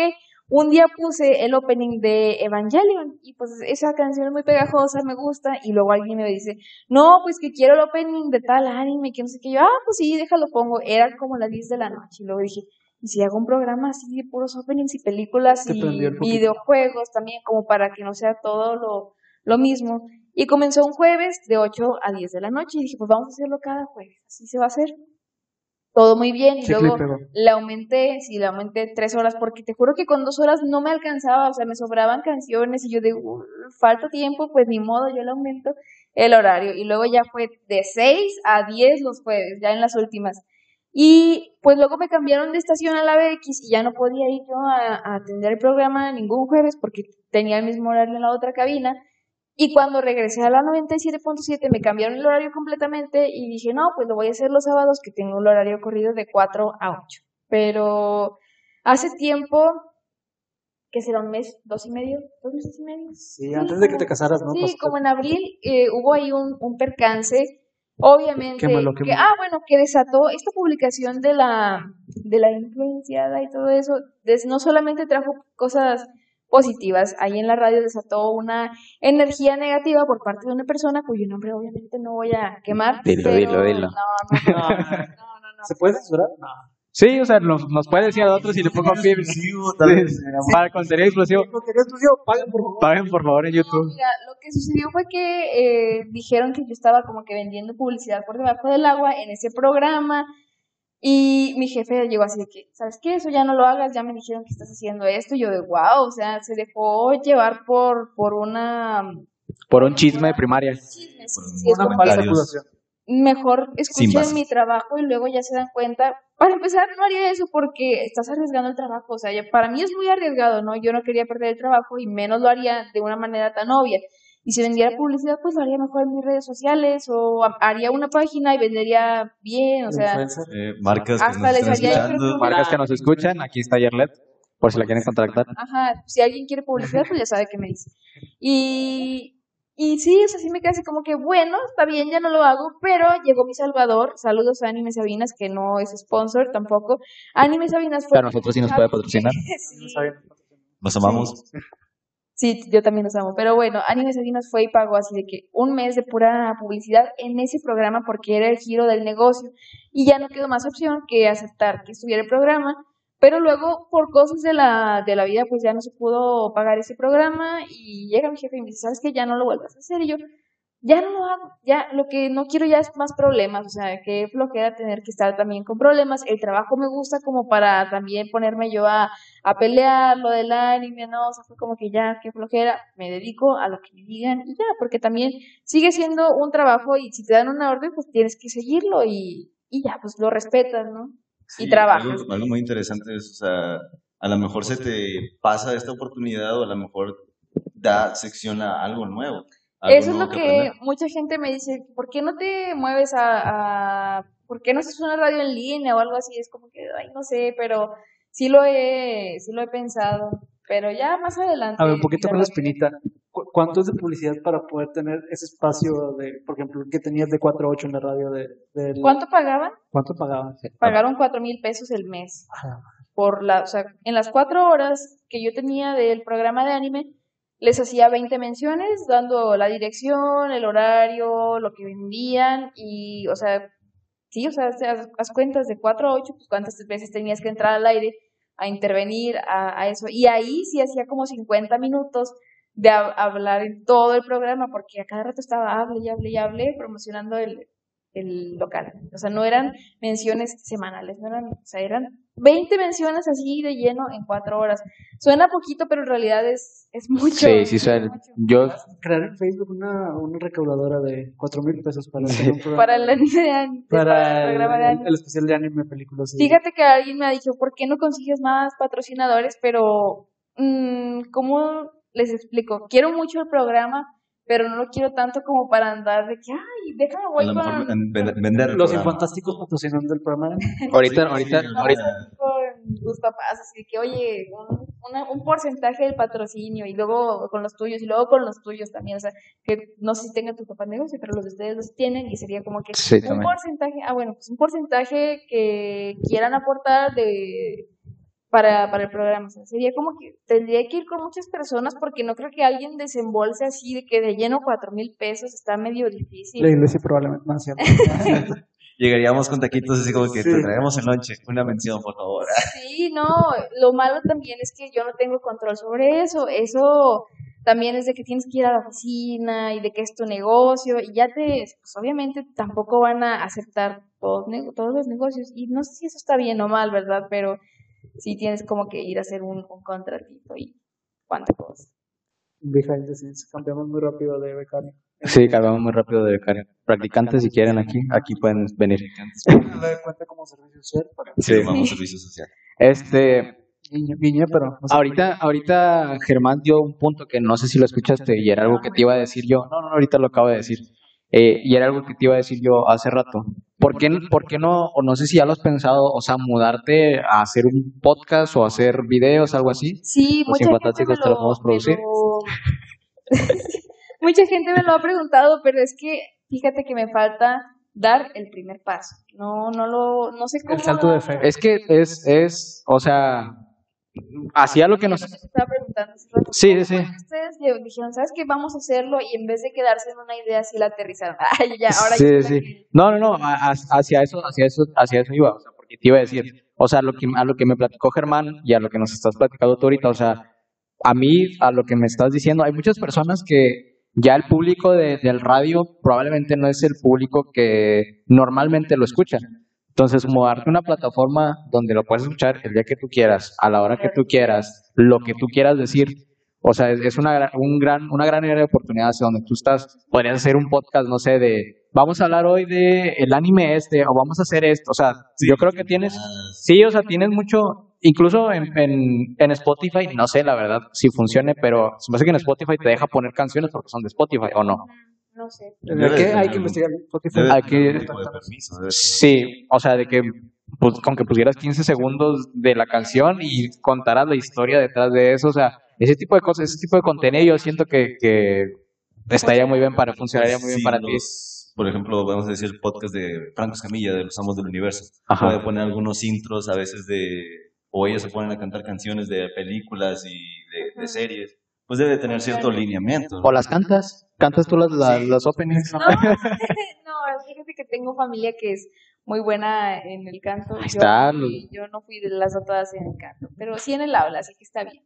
Un día puse el opening de Evangelion y pues esa canción es muy pegajosa, me gusta. Y luego alguien me dice, no, pues que quiero el opening de tal anime, que no sé qué. Yo, ah, pues sí, déjalo pongo. Era como las 10 de la noche. Y luego dije, ¿y si hago un programa así de puros openings y películas Te y videojuegos también, como para que no sea todo lo, lo mismo? Y comenzó un jueves de 8 a 10 de la noche y dije, pues vamos a hacerlo cada jueves, así se va a hacer. Todo muy bien y luego le aumenté, sí, le aumenté tres horas porque te juro que con dos horas no me alcanzaba, o sea, me sobraban canciones y yo de, "Uh, falta tiempo, pues ni modo, yo le aumento el horario. Y luego ya fue de 6 a 10 los jueves, ya en las últimas. Y pues luego me cambiaron de estación a la BX y ya no podía ir yo a, a atender el programa ningún jueves porque tenía el mismo horario en la otra cabina. Y cuando regresé a la 97.7 me cambiaron el horario completamente y dije, no, pues lo voy a hacer los sábados que tengo un horario corrido de 4 a 8. Pero hace tiempo, que será un mes, dos y medio, dos meses y medio. Sí, antes de que te casaras, ¿no? Sí, como en abril eh, hubo ahí un, un percance, obviamente, Qué malo, qué que, ah, bueno, que desató esta publicación de la, de la influenciada y todo eso, des- no solamente trajo cosas positivas, ahí en la radio desató una energía negativa por parte de una persona cuyo nombre obviamente no voy a quemar. Dilo, pero- dilo, dilo. No, no, no, no, no, no. ¿Se puede censurar? No. Sí, o sea, nos, nos puede decir a otros y le pongo pib. Para contenido exclusivo. Contenido exclusivo, paguen por favor. Paguen por favor en No, YouTube. mira, lo que sucedió fue que eh, dijeron que yo estaba como que vendiendo publicidad por debajo del agua en ese programa y mi jefe llegó así de que, ¿sabes qué? Eso ya no lo hagas, ya me dijeron que estás haciendo esto y yo de wow, o sea, se dejó llevar por, por una... Por un chisme de primaria. chisme, sí, sí, sí, es Una falsa acusación. mejor escuchen mi trabajo y luego ya se dan cuenta. Para empezar, no haría eso porque estás arriesgando el trabajo. O sea, ya- para mí es muy arriesgado, ¿no? Yo no quería perder el trabajo y menos lo haría de una manera tan obvia. Y si vendiera publicidad, pues lo haría mejor en mis redes sociales o ha- haría una página y vendería bien. O sea. Eh, marcas que Hasta nos les haría. Marcas que nos escuchan, aquí está Yerlet, por si la quieren contactar. Ajá, si alguien quiere publicidad, pues ya sabe qué me dice. Y, y sí, o sea, sí me quedé así como que, bueno, está bien, ya no lo hago, pero llegó mi Salvador, saludos a Anime Sabinas, que no es sponsor tampoco. Anime Sabinas fue... Pero nosotros sí nos puede patrocinar. Sí. Nos amamos. Sí, yo también los amo. Pero bueno, Anime Sabinas fue y pagó así de que un mes de pura publicidad en ese programa porque era el giro del negocio. Y ya no quedó más opción que aceptar que estuviera el programa. Pero luego, por cosas de la, de la vida, pues ya no se pudo pagar ese programa. Y llega mi jefe y me dice, ¿sabes qué? Ya no lo vuelvas a hacer. Y yo, ya no lo hago. Ya, lo que no quiero ya es más problemas. O sea, que flojera tener que estar también con problemas. El trabajo me gusta como para también ponerme yo a, a pelear lo del anime, ¿no? O sea, fue como que ya, qué flojera, me dedico a lo que me digan y ya, porque también sigue siendo un trabajo y si te dan una orden, pues tienes que seguirlo y, y ya, pues lo respetas, ¿no? Y trabajas. Algo, algo muy interesante es, o sea, a lo mejor se te pasa esta oportunidad o a lo mejor da sección a algo nuevo. Eso es lo que mucha gente me dice, ¿por qué no te mueves a, a- ¿por qué no haces una radio en línea o algo así? Es como que, ay, no sé, pero sí lo he, sí lo he pensado, pero ya más adelante. A ver, un poquito con la espinita. ¿Cu- ¿Cuánto es de publicidad para poder tener ese espacio de, por ejemplo, que tenías de 4 a 8 en la radio? De, ¿Cuánto pagaban? ¿Cuánto pagaban? Pagaron cuatro mil pesos el mes. Ah, por la, o sea, en las cuatro horas que yo tenía del programa de anime, les hacía 20 menciones, dando la dirección, el horario, lo que vendían, y, o sea, sí, o sea, haz, cuentas de 4 a 8, pues cuántas veces tenías que entrar al aire a intervenir a, eso. Y ahí sí hacía como 50 minutos de hab- hablar en todo el programa, porque a cada rato estaba hable y hable y hable, promocionando el, el local. O sea, no eran menciones semanales, no eran, o sea, eran 20 menciones así de lleno en cuatro horas. Suena poquito, pero en realidad es, es mucho. Sí, sí, suena. mucho. Yo, Crear en Facebook una, una recaudadora de cuatro mil pesos para hacer un programa. Para el anime de anime, para el programa de anime. el especial de anime, películas. y- Fíjate que alguien me ha dicho, ¿por qué no consigues más patrocinadores? Pero, mm, ¿cómo les explico? Quiero mucho el programa, pero no lo quiero tanto como para andar de que, ay, déjame A voy lo con, ven- vender. Los programa. infantásticos patrocinando el programa. ahorita, ahorita, Sí, ahorita, con tus papás, así que, oye, un, una- un porcentaje del patrocinio y luego con los tuyos y luego con los tuyos también, o sea, que no sé si tengan tus papás negocio, pero los de ustedes los tienen y sería como que Sí, un también. porcentaje, ah, bueno, pues un porcentaje que quieran aportar de para, para el programa, o sea, sería como que tendría que ir con muchas personas porque no creo que alguien desembolse así de que de lleno cuatro mil pesos está medio difícil. La iglesia probablemente no cierto. Llegaríamos con taquitos así como que Sí. te traemos el lonche. Una mención, por favor. Sí, no, lo malo también es que yo no tengo control sobre eso. Eso también es de que tienes que ir a la oficina y de que es tu negocio y ya te, pues obviamente tampoco van a aceptar todos, todos los negocios y no sé si eso está bien o mal, ¿verdad? Pero sí tienes como que ir a hacer un, un contratito y cuánta cosa. Behind the scenes, cambiamos muy rápido de becario. sí, cambiamos muy rápido de becario. Practicantes, si quieren aquí, aquí pueden venir. Cuenta como servicio social. para- Sí. Vamos servicio social. Este, Guiño, guiño, pero no ahorita, ahorita Germán dio un punto que no sé si lo escuchaste y era algo que te iba a decir yo. No, no, ahorita lo acabo de decir. Eh, y era algo que te iba a decir yo hace rato. ¿Por qué, por qué no, o no sé si ya lo has pensado, o sea, mudarte a hacer un podcast o hacer videos, algo así? Sí, Los mucha gente me infantásticos te lo, podemos producir. lo- mucha gente me lo ha preguntado, pero es que fíjate que me falta dar el primer paso. No, no lo, no sé cómo. El salto de fe. Es que es, es, o sea, hacía lo que nos... Estaba preguntando hace rato. Sí, ¿Cómo sí, Ustedes le dijeron, ¿sabes qué? Vamos a hacerlo y en vez de quedarse en una idea, sí la aterrizaron. Ay, ya, ahora Sí, sí. No, no, no, hacia eso, hacia eso, hacia eso iba, o sea, porque te iba a decir, o sea, lo que, a lo que me platicó Germán y a lo que nos estás platicando tú ahorita, o sea, a mí, a lo que me estás diciendo, hay muchas personas que ya el público de- del radio probablemente no es el público que normalmente lo escucha. Entonces, mudarte a una plataforma donde lo puedes escuchar el día que tú quieras, a la hora que tú quieras, lo que tú quieras decir, o sea, es, una, un gran, una gran área de oportunidades donde tú estás. Podrías hacer un podcast, no sé, de vamos a hablar hoy de el anime este o vamos a hacer esto. O sea, yo creo que tienes, sí, o sea, tienes mucho, incluso en, en, en Spotify, no sé la verdad si funcione, pero se me hace que en Spotify te deja poner canciones porque son de Spotify o no. No sé. ¿De qué? Hay que investigar. Spotify. Debe Hay que- de permiso, debe tener- Sí, o sea, de que pues, con que pusieras 15 segundos de la canción y contaras la historia detrás de eso, o sea, ese tipo de cosas, ese tipo de contenido yo siento que, que estaría muy bien para, funcionaría muy bien para ti. Por ejemplo, vamos a decir el podcast de Franco Escamilla, de Los Amos del Universo. Ajá. Puede poner algunos intros a veces de... O ellos se ponen a cantar canciones de películas y de, series. Pues debe tener cierto lineamiento. ¿O las cantas? ¿Cantas tú las, las, las openings? No, no, fíjate que tengo familia que es muy buena en el canto. Ahí Yo está, Yo, no fui de las dotadas en el canto, pero sí en el aula, así que está bien.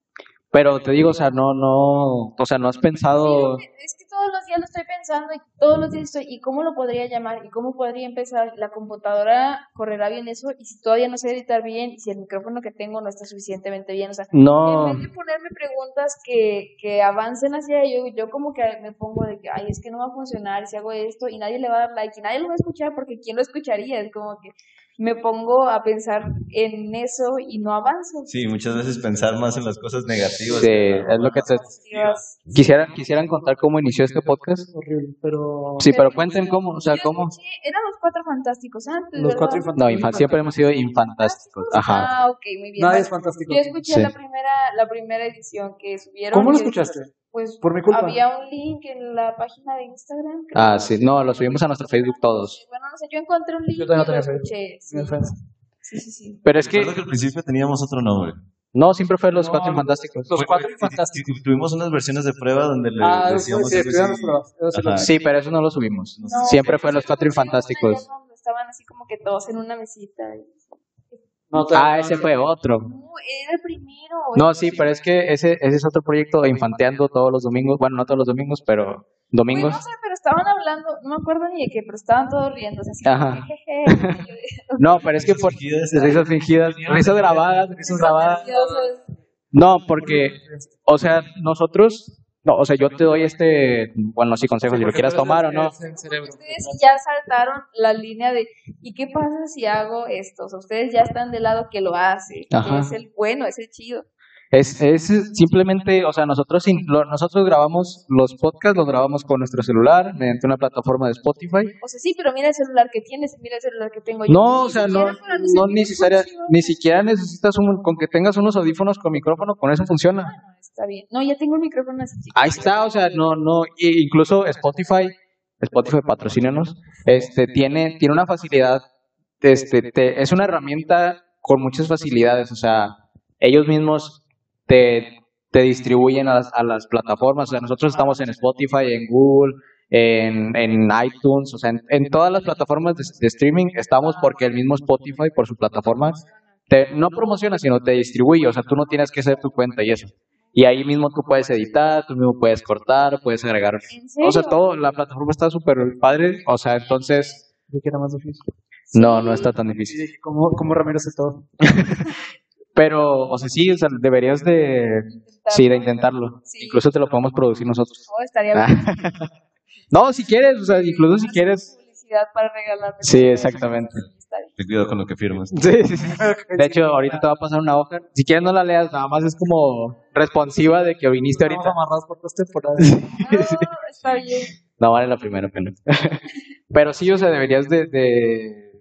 Pero te digo, o sea, no, no, o sea, no has pensado... Sí, es que todos los días lo estoy pensando y todos los días estoy, ¿y cómo lo podría llamar? ¿Y cómo podría empezar? La computadora correrá bien eso y si todavía no sé editar bien y si el micrófono que tengo no está suficientemente bien, o sea, No, en vez de ponerme preguntas que, que avancen hacia ello, yo como que me pongo de que, ay, es que no va a funcionar si hago esto y nadie le va a dar like y nadie lo va a escuchar porque ¿quién lo escucharía? Es como que me pongo a pensar en eso y no avanzo. Sí, muchas veces pensar más en las cosas negativas. Sí, es lo que te... ¿Quisieran, ¿Quisieran contar cómo inició este podcast? Horrible, pero. Sí, pero cuenten cómo, o sea, cómo... eran los cuatro fantásticos antes. Los ¿verdad? cuatro No, infantásticos. infan- siempre hemos sido infantásticos. Ajá. Ah, ok, muy bien. Nadie es fantástico. Yo escuché Sí. la primera la primera edición que subieron. ¿Cómo lo escuchaste? Pues Por mi culpa. había un link en la página de Instagram. creo. Ah, sí, no, lo subimos a nuestro Facebook todos. Bueno, no sé, yo encontré un link Yo también y lo tenía Facebook. escuché. Sí, sí, sí. sí. Pero es que, Recuerdo que al principio teníamos otro nombre. no, siempre fue los No, cuatro fantásticos. Los cuatro fantásticos. tu- Tuvimos unas versiones de prueba donde le Ah, sí, decíamos sí, sí. Sí, pero eso no lo subimos. No, Siempre fue los cuatro fantásticos. Estaban así como que todos en una mesita. y- No, Ah, ese fue otro. No, era el primero. No, sí, pero es que ese, ese es otro proyecto de infanteando todos los domingos. Bueno, no todos los domingos, pero domingos. no sé, pero estaban hablando, no me acuerdo ni de qué, pero estaban todos riendo, así Ajá. que, jeje. No, pero es que por risas fingidas, risas grabadas, risas grabadas. No, porque, o sea, nosotros, no, o sea, yo te doy este, bueno, sí, consejos, si lo quieras tomar o no. Ustedes ya saltaron la línea de, ¿y qué pasa si hago esto? O sea, ustedes ya están del lado que lo hace, que es el bueno, es el chido. Es, es simplemente, o sea, nosotros, nosotros grabamos los podcasts, los grabamos con nuestro celular mediante una plataforma de Spotify. O sea, sí, pero mira el celular que tienes, mira el celular que tengo yo. No, o sea, no, no necesaria, ni siquiera necesitas un, con que tengas unos audífonos con micrófono, con eso funciona. Está bien. No, ya tengo el micrófono así. Ahí está, o sea, no, no, incluso Spotify, Spotify patrocínanos, este, tiene, tiene una facilidad, este, te- es una herramienta con muchas facilidades, o sea, ellos mismos te, te distribuyen a las, a las plataformas, o sea, nosotros estamos en Spotify, en Google, en, en iTunes, o sea, en, en todas las plataformas de, de streaming estamos porque el mismo Spotify, por su plataforma, te, no promociona, sino te distribuye, o sea, tú no tienes que hacer tu cuenta y eso. Y ahí mismo tú puedes editar, tú mismo puedes cortar, puedes agregar. O sea, todo, la plataforma está súper padre. O sea, entonces, Yo que era más difícil. no, no está tan difícil. ¿cómo, cómo Ramiro hace todo? Pero, o sea, sí, o sea, deberías de, sí, de intentarlo. Sí. Incluso te lo podemos producir nosotros. No, estaría Ah. bien. No, si quieres, o sea, incluso si quieres. Publicidad para regalar. Sí, exactamente. Ten cuidado con lo que firmas. Sí, sí, sí. De hecho, ahorita te va a pasar una hoja. Si quieres no la leas, nada más es como responsiva de que viniste ahorita. amarrados por dos temporadas. No, está bien. No vale la primera pena. Pero sí, o sea, deberías de, de,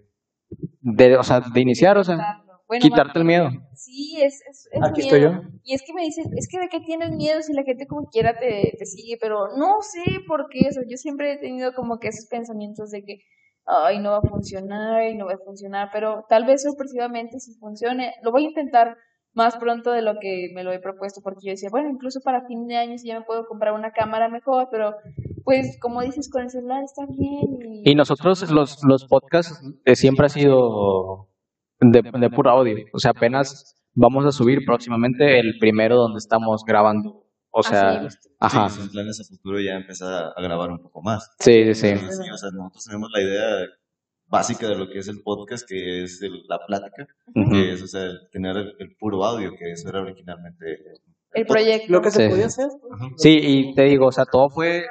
de, o sea, de iniciar, o sea, Bueno, quitarte el miedo. Sí, es, es, es Aquí miedo. estoy yo. Y es que me dicen, es que de qué tienes miedo si la gente como quiera te, te sigue, pero no sé por qué eso. Yo siempre he tenido como que esos pensamientos de que, ay, no va a funcionar y no va a funcionar, pero tal vez sorpresivamente si funcione. Lo voy a intentar más pronto de lo que me lo he propuesto, porque yo decía, bueno, incluso para fin de año si ya me puedo comprar una cámara mejor, pero pues como dices, con el celular está bien. Y nosotros, los, los podcasts, eh, siempre ha sido de, de puro audio. O sea, apenas vamos a subir próximamente el primero donde estamos grabando. O sea, Así, ajá. Sí, son planes a futuro ya empezar a grabar un poco más. Sí, sí, sí. O sea, nosotros tenemos la idea básica de lo que es el podcast, que es el- la plática, Ujú. que es, o sea, el tener el, el puro audio, que eso era originalmente el proyecto. Lo que se Sí. podía hacer. Sí, y te digo, o sea, todo fue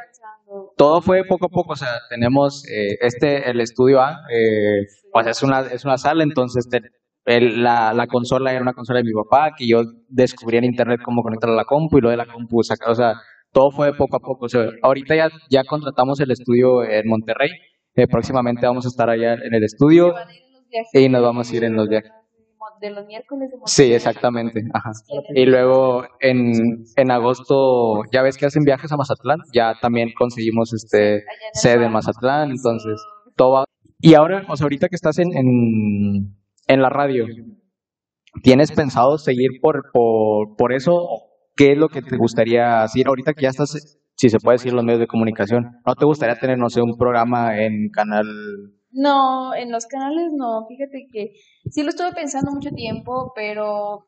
todo fue poco a poco, o sea, tenemos eh, este, el estudio A, eh, sea, es una, es una sala, entonces te- el- la, la consola era una consola de mi papá, que yo descubrí en internet cómo conectarla a la compu, y lo de la compu, saca- o sea, todo fue poco a poco, o sea, ahorita ya, ya contratamos el estudio en Monterrey, eh, próximamente vamos a estar allá en el estudio, y nos vamos a ir en los viajes. De los miércoles de Sí, exactamente, ajá. Y luego en, en agosto, ya ves que hacen viajes a Mazatlán, ya también conseguimos este sede en. Mazatlán, entonces todo va- Y ahora, o sea, ahorita que estás en, en, en la radio, ¿tienes pensado seguir por, por, por eso? ¿O ¿Qué es lo que te gustaría hacer ahorita que ya estás, si se puede decir, los medios de comunicación? ¿No te gustaría tener, no sé, un programa en canal? No, en los canales no. Fíjate que sí lo estuve pensando mucho tiempo, pero.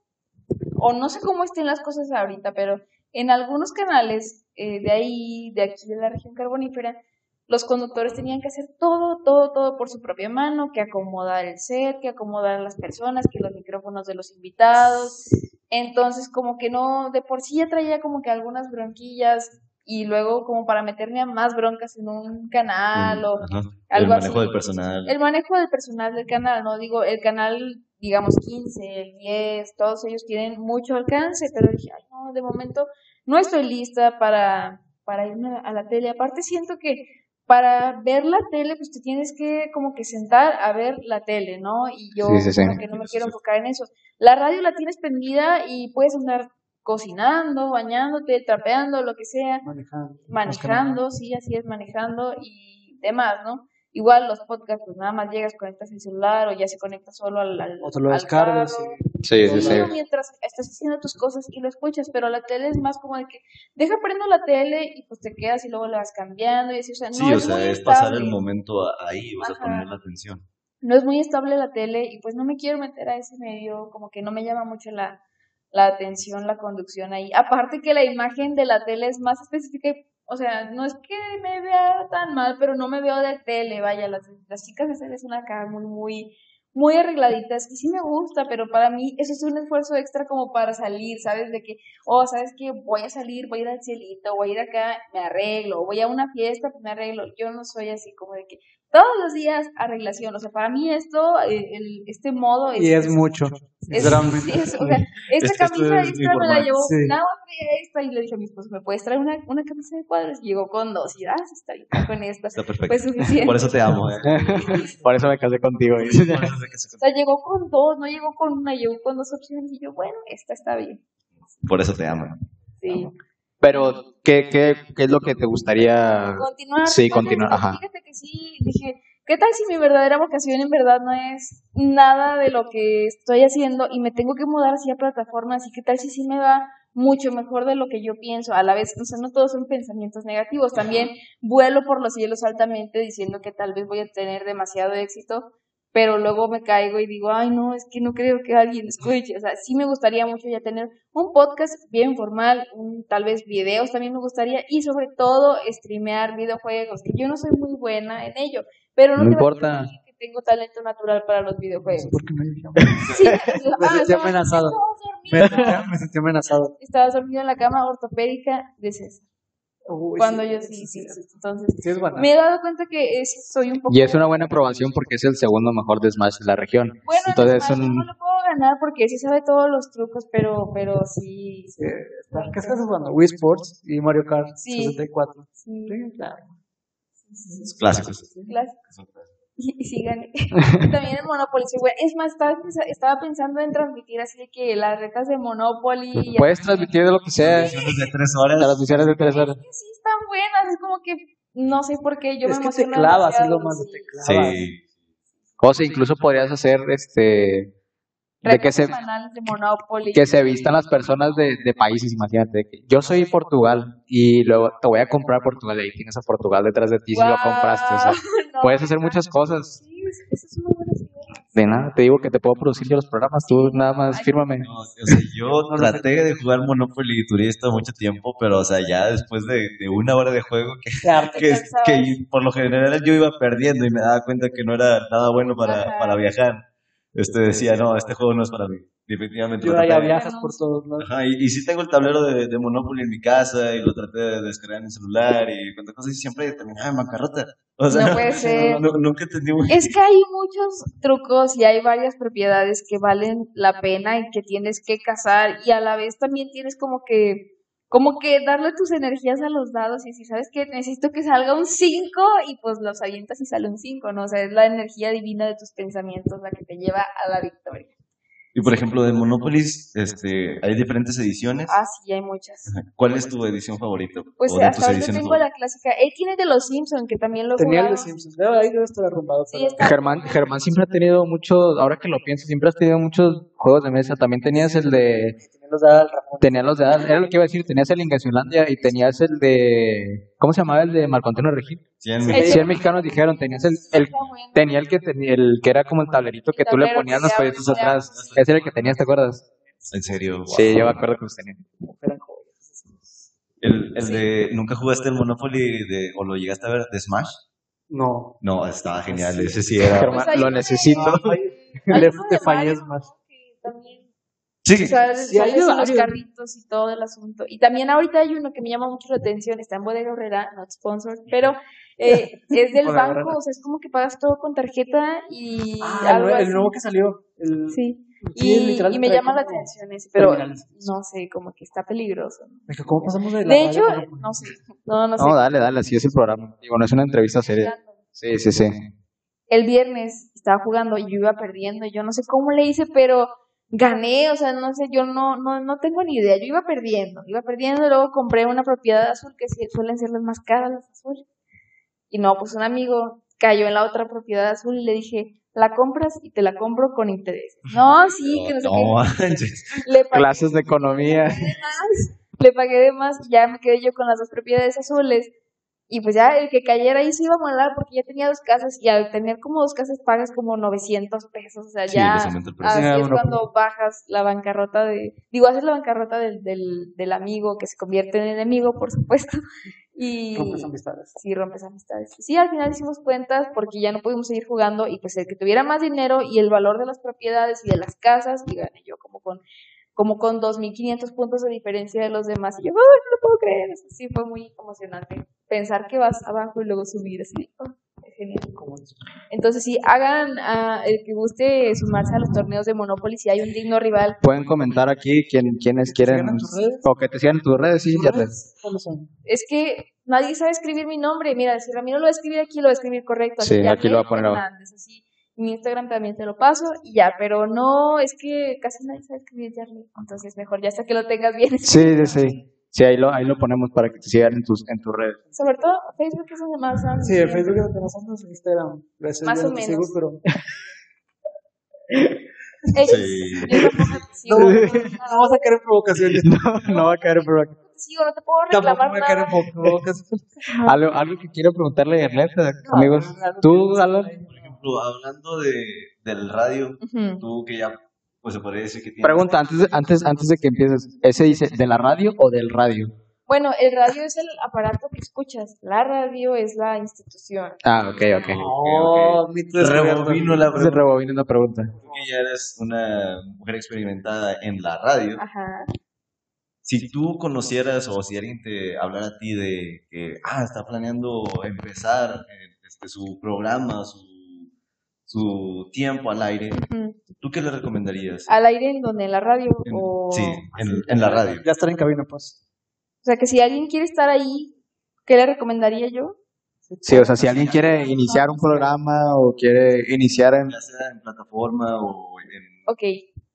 O no sé cómo estén las cosas ahorita, pero en algunos canales eh, de ahí, de aquí de la región carbonífera, los conductores tenían que hacer todo, todo, todo por su propia mano, que acomodar el set, que acomodar las personas, que los micrófonos de los invitados. Entonces, como que no, de por sí ya traía como que algunas bronquillas y luego como para meterme a más broncas en un canal o Ajá. el manejo así. del personal. el manejo del personal del canal, ¿no? Digo, el canal, digamos, 15, el 10, todos ellos tienen mucho alcance, pero dije, ay, no, de momento no estoy lista para, para irme a la tele. Aparte siento que para ver la tele, pues te tienes que como que sentar a ver la tele, ¿no? Y yo Sí, sí, sí. como que no me quiero enfocar en eso. La radio la tienes prendida y puedes andar cocinando, bañándote, trapeando, lo que sea Manejando. manejando, sí, así es, manejando y demás, ¿no? Igual los podcasts, pues nada más llegas, conectas el celular o ya se conecta solo al, al, O te lo descargas. carro. Sí, sí, Sí, mientras estás haciendo tus cosas y lo escuchas, pero la tele es más como de que deja prendo la tele y pues te quedas y luego la vas cambiando y así, o sea, no Sí, o es muy sea, es pasar estable. el momento a- ahí, o sea, Ajá. poner la atención. no es muy estable la tele y pues no me quiero meter a ese medio, como que no me llama mucho la, la atención, la conducción ahí. Aparte que la imagen de la tele es más específica, y, o sea, no es que me vea tan mal, pero no me veo de tele, vaya, las, las chicas tele son acá muy, muy, muy arregladitas y sí me gusta, pero para mí eso es un esfuerzo extra como para salir, ¿sabes? De que, oh, ¿sabes que Voy a salir, voy a ir al cielito, voy a ir acá, me arreglo, voy a una fiesta, pues me arreglo. Yo no soy así como de que todos los días arreglación, o sea, para mí esto, eh, el, este modo es... Y es mucho. Es, sí, es- o sea, esta Es camisa es extra me la llevó, Sí. nada más traía esta, y le dije a mi esposo, ¿me puedes traer una, una camisa de cuadros? Y llegó con dos, y ah, está bien, con esta. Está perfecto. Pues suficiente. Por eso te amo. ¿eh? Por eso me casé contigo. Por eso te casé O sea, llegó con dos, no llegó con una, llegó con dos opciones, y yo, bueno, esta está bien. Por eso te amo. Sí. Pero, ¿qué, qué, ¿qué es lo que te gustaría? Continuar. Sí, con continuar, ajá. Fíjate que sí, dije, ¿qué tal si mi verdadera vocación en verdad no es nada de lo que estoy haciendo y me tengo que mudar así a plataformas? ¿Y qué tal si sí me va mucho mejor de lo que yo pienso? A la vez, o sea, no todos son pensamientos negativos. También vuelo por los cielos altamente diciendo que tal vez voy a tener demasiado éxito, pero luego me caigo y digo, ay, no, es que no creo que alguien escuche. O sea, sí me gustaría mucho ya tener un podcast bien formal, un, tal vez videos también me gustaría, y sobre todo streamear videojuegos, que yo no soy muy buena en ello, pero no, No te a importa. decir que tengo talento natural para los videojuegos. ¿Por qué me dijeron? Sí, Me ah, sentí estabas- amenazado. estabas Me dormido. sentí, me sentí amenazado. Estabas dormido en la cama ortopédica de César. Uy, Cuando sí, yo sí, sí, sí, Entonces, sí es buena. me he dado cuenta que es- soy un poco. Y es una buena aprobación porque es el segundo mejor de Smash de la región. Bueno, en Entonces, Smash un- no lo puedo ganar porque sí sabe todos los trucos, pero, pero sí. Sí, está- ¿Qué estás jugando? Wii Sports y Mario Kart Sí. 64. Sí, Sí, claro. Clásicos. clásicos. Y, y sí gané. También el Monopoly, soy buena. Es más, estaba, estaba pensando en transmitir así de que las retas de Monopoly. y Puedes transmitir de lo que sea. Transmisiones de tres horas. Transmisiones de tres horas. así, que sí están buenas. Es como que no sé por qué yo es me que te clavas, es lo malo, sí. te clavas. Sí. O sea, incluso podrías hacer este de que se de Monopoly. que se vistan las personas de, de países, imagínate. de Yo soy Portugal y luego te voy a comprar Portugal y ahí tienes a Portugal detrás de ti si lo compraste. O sea, no, puedes hacer muchas cosas. Sí, es- esa es. De nada, te digo que te puedo producir yo los programas, tú nada más fírmame. No, o sea, yo traté de jugar Monopoly turista mucho tiempo, pero, o sea, ya después de, de una hora de juego, que, Claro. que, que por lo general yo iba perdiendo y me daba cuenta que no era nada bueno para, Ajá. para viajar. Este decía, no, este juego no es para mí. Definitivamente. Y lo ahora ya viajas por todos lados. Ajá, y, y sí tengo el tablero de, de Monopoly en mi casa y lo traté de descargar en el celular y cuántas cosas y siempre terminaba en bancarrota. O sea, No puede ser. no- nunca entendí muy Es que hay muchos trucos y hay varias propiedades que valen la pena y que tienes que cazar y a la vez también tienes como que como que darle tus energías a los dados y si sabes que necesito que salga un 5 y pues los avientas y sale un 5, ¿no? O sea, es la energía divina de tus pensamientos la que te lleva a la victoria. Y por ejemplo, de Monopoly, este, hay diferentes ediciones. Ah, sí, hay muchas. ¿Cuál es tu edición favorita? Pues hasta ediciones tengo la clásica. Él tiene de los Simpsons, que también lo Tenía el de jugaron. Simpsons. Debe- Ahí debe estar arrumbado. Sí, pero- está. Germán, Germán siempre ha tenido muchos, ahora que lo pienso, siempre has tenido muchos juegos de mesa. También tenías el de, los de Adal Ramón. tenías los de, era lo que iba a decir, tenías el Ingasiolandia y tenías el de, ¿cómo se llamaba el de Marco Antonio Regil? Cien Sí. mil. 100 mexicanos dijeron, tenías el, el tenía el que tenía, el que era como el tablerito que tú le ponías los proyectos atrás. Ese era el que tenías, ¿te acuerdas? En serio. wow. Sí, yo me acuerdo que los tenía. El, el Sí. de, ¿nunca jugaste el Monopoly de, o lo llegaste a ver de Smash? No. No, estaba genial. Sí. Ese sí era. Germán, hay lo necesito. Le- te Mario, más. Sí, O sea, Sí, hay los carritos y todo el asunto. Y también ahorita hay uno que me llama mucho la atención, está en Bodega Herrera, not sponsored, pero eh, es del banco, o sea, es como que pagas todo con tarjeta y Ah, algo el, el así. nuevo que salió. El, Sí. Sí, Y, y me llama la atención ese, pero terminales. no sé, como que está peligroso. Dije, ¿Cómo pasamos de la De hecho, no sé, no, no sé. No, dale, dale, así es el programa. Digo, no es una entrevista seria. Sí, sí, sí. el viernes estaba jugando y yo iba perdiendo, yo no sé cómo le hice, pero gané, o sea, no sé, yo no, no, no tengo ni idea, yo iba perdiendo, iba perdiendo, y luego compré una propiedad azul que suelen ser las más caras, las azules. Y no, pues un amigo cayó en la otra propiedad azul y le dije, la compras y te la compro con interés. No, sí, que no sé No qué. manches. Le pagué Clases de economía. de más, le pagué de más, y ya me quedé yo con las dos propiedades azules. Y pues ya el que cayera ahí se iba a molar porque ya tenía dos casas y al tener como dos casas pagas como 900 pesos. O sea, Sí, ya así es bueno, cuando bajas la bancarrota de... Digo, haces la bancarrota del, del, del amigo que se convierte en enemigo, por supuesto. Y... Rompes amistades. Sí, rompes amistades. Sí, al final hicimos cuentas porque ya no pudimos seguir jugando y pues el que tuviera más dinero y el valor de las propiedades y de las casas, y gané yo como con como con 2.500 puntos de diferencia de los demás. Y yo, ¡ay, no lo puedo creer! Eso sí fue muy emocionante. Pensar que vas abajo y luego subir así. oh, es genial. Entonces sí, hagan ah, el que guste sumarse a los torneos de Monopoly si hay un digno rival. Pueden comentar aquí quién, quiénes quieren redes? o que te sigan en tus redes, sí, ya te- ¿Cuáles son? Es que nadie sabe escribir mi nombre. Mira, si Ramiro lo va a escribir aquí, lo va a escribir correcto. Sí, aquí lo voy a poner así. Mi Instagram también te lo paso y ya, pero no, es que casi nadie sabe escribir Yarley. Entonces mejor ya hasta que lo tengas bien. Sí, sí, sí. Sí, ahí lo, ahí lo ponemos para que te sigan en tus, en tus redes. Sobre todo Facebook es donde más andan. Sí, Facebook es donde nos andas, Instagram. Gracias, Más o menos. sigo, pero Sí. No, no, no vas a caer en provocaciones. No, no va a caer en te sigo, no te puedo Tampoco reclamar voy a caer nada. en provocaciones. Algo, algo que quiero preguntarle a Erlet, amigos. ¿Tú, Alan? Por ejemplo, hablando de, del radio, Ujú. tú que ya, pues se podría decir que tienes... Pregunta, antes de, antes, antes de que empieces, ¿ese dice de la radio o del radio? Bueno, el radio es el aparato que escuchas, la radio es la institución. Ah, ok, ok. Oh, mito descubierto. Rebobino la Se pregunta. rebobina una pregunta. Tú que ya eres una mujer experimentada en la radio. Ajá. Si tú conocieras o si alguien te hablara a ti de que, ah, está planeando empezar eh, este, su programa, su, su tiempo al aire. ¿tú qué le recomendarías? Al aire en donde, en la radio En- o... sí, en, en la radio. Ya estar en cabina, pues. O sea, que si alguien quiere estar ahí, ¿qué le recomendaría yo? Sí, o sea, si alguien quiere iniciar un programa o quiere iniciar en... Ya sea en plataforma o en... Ok,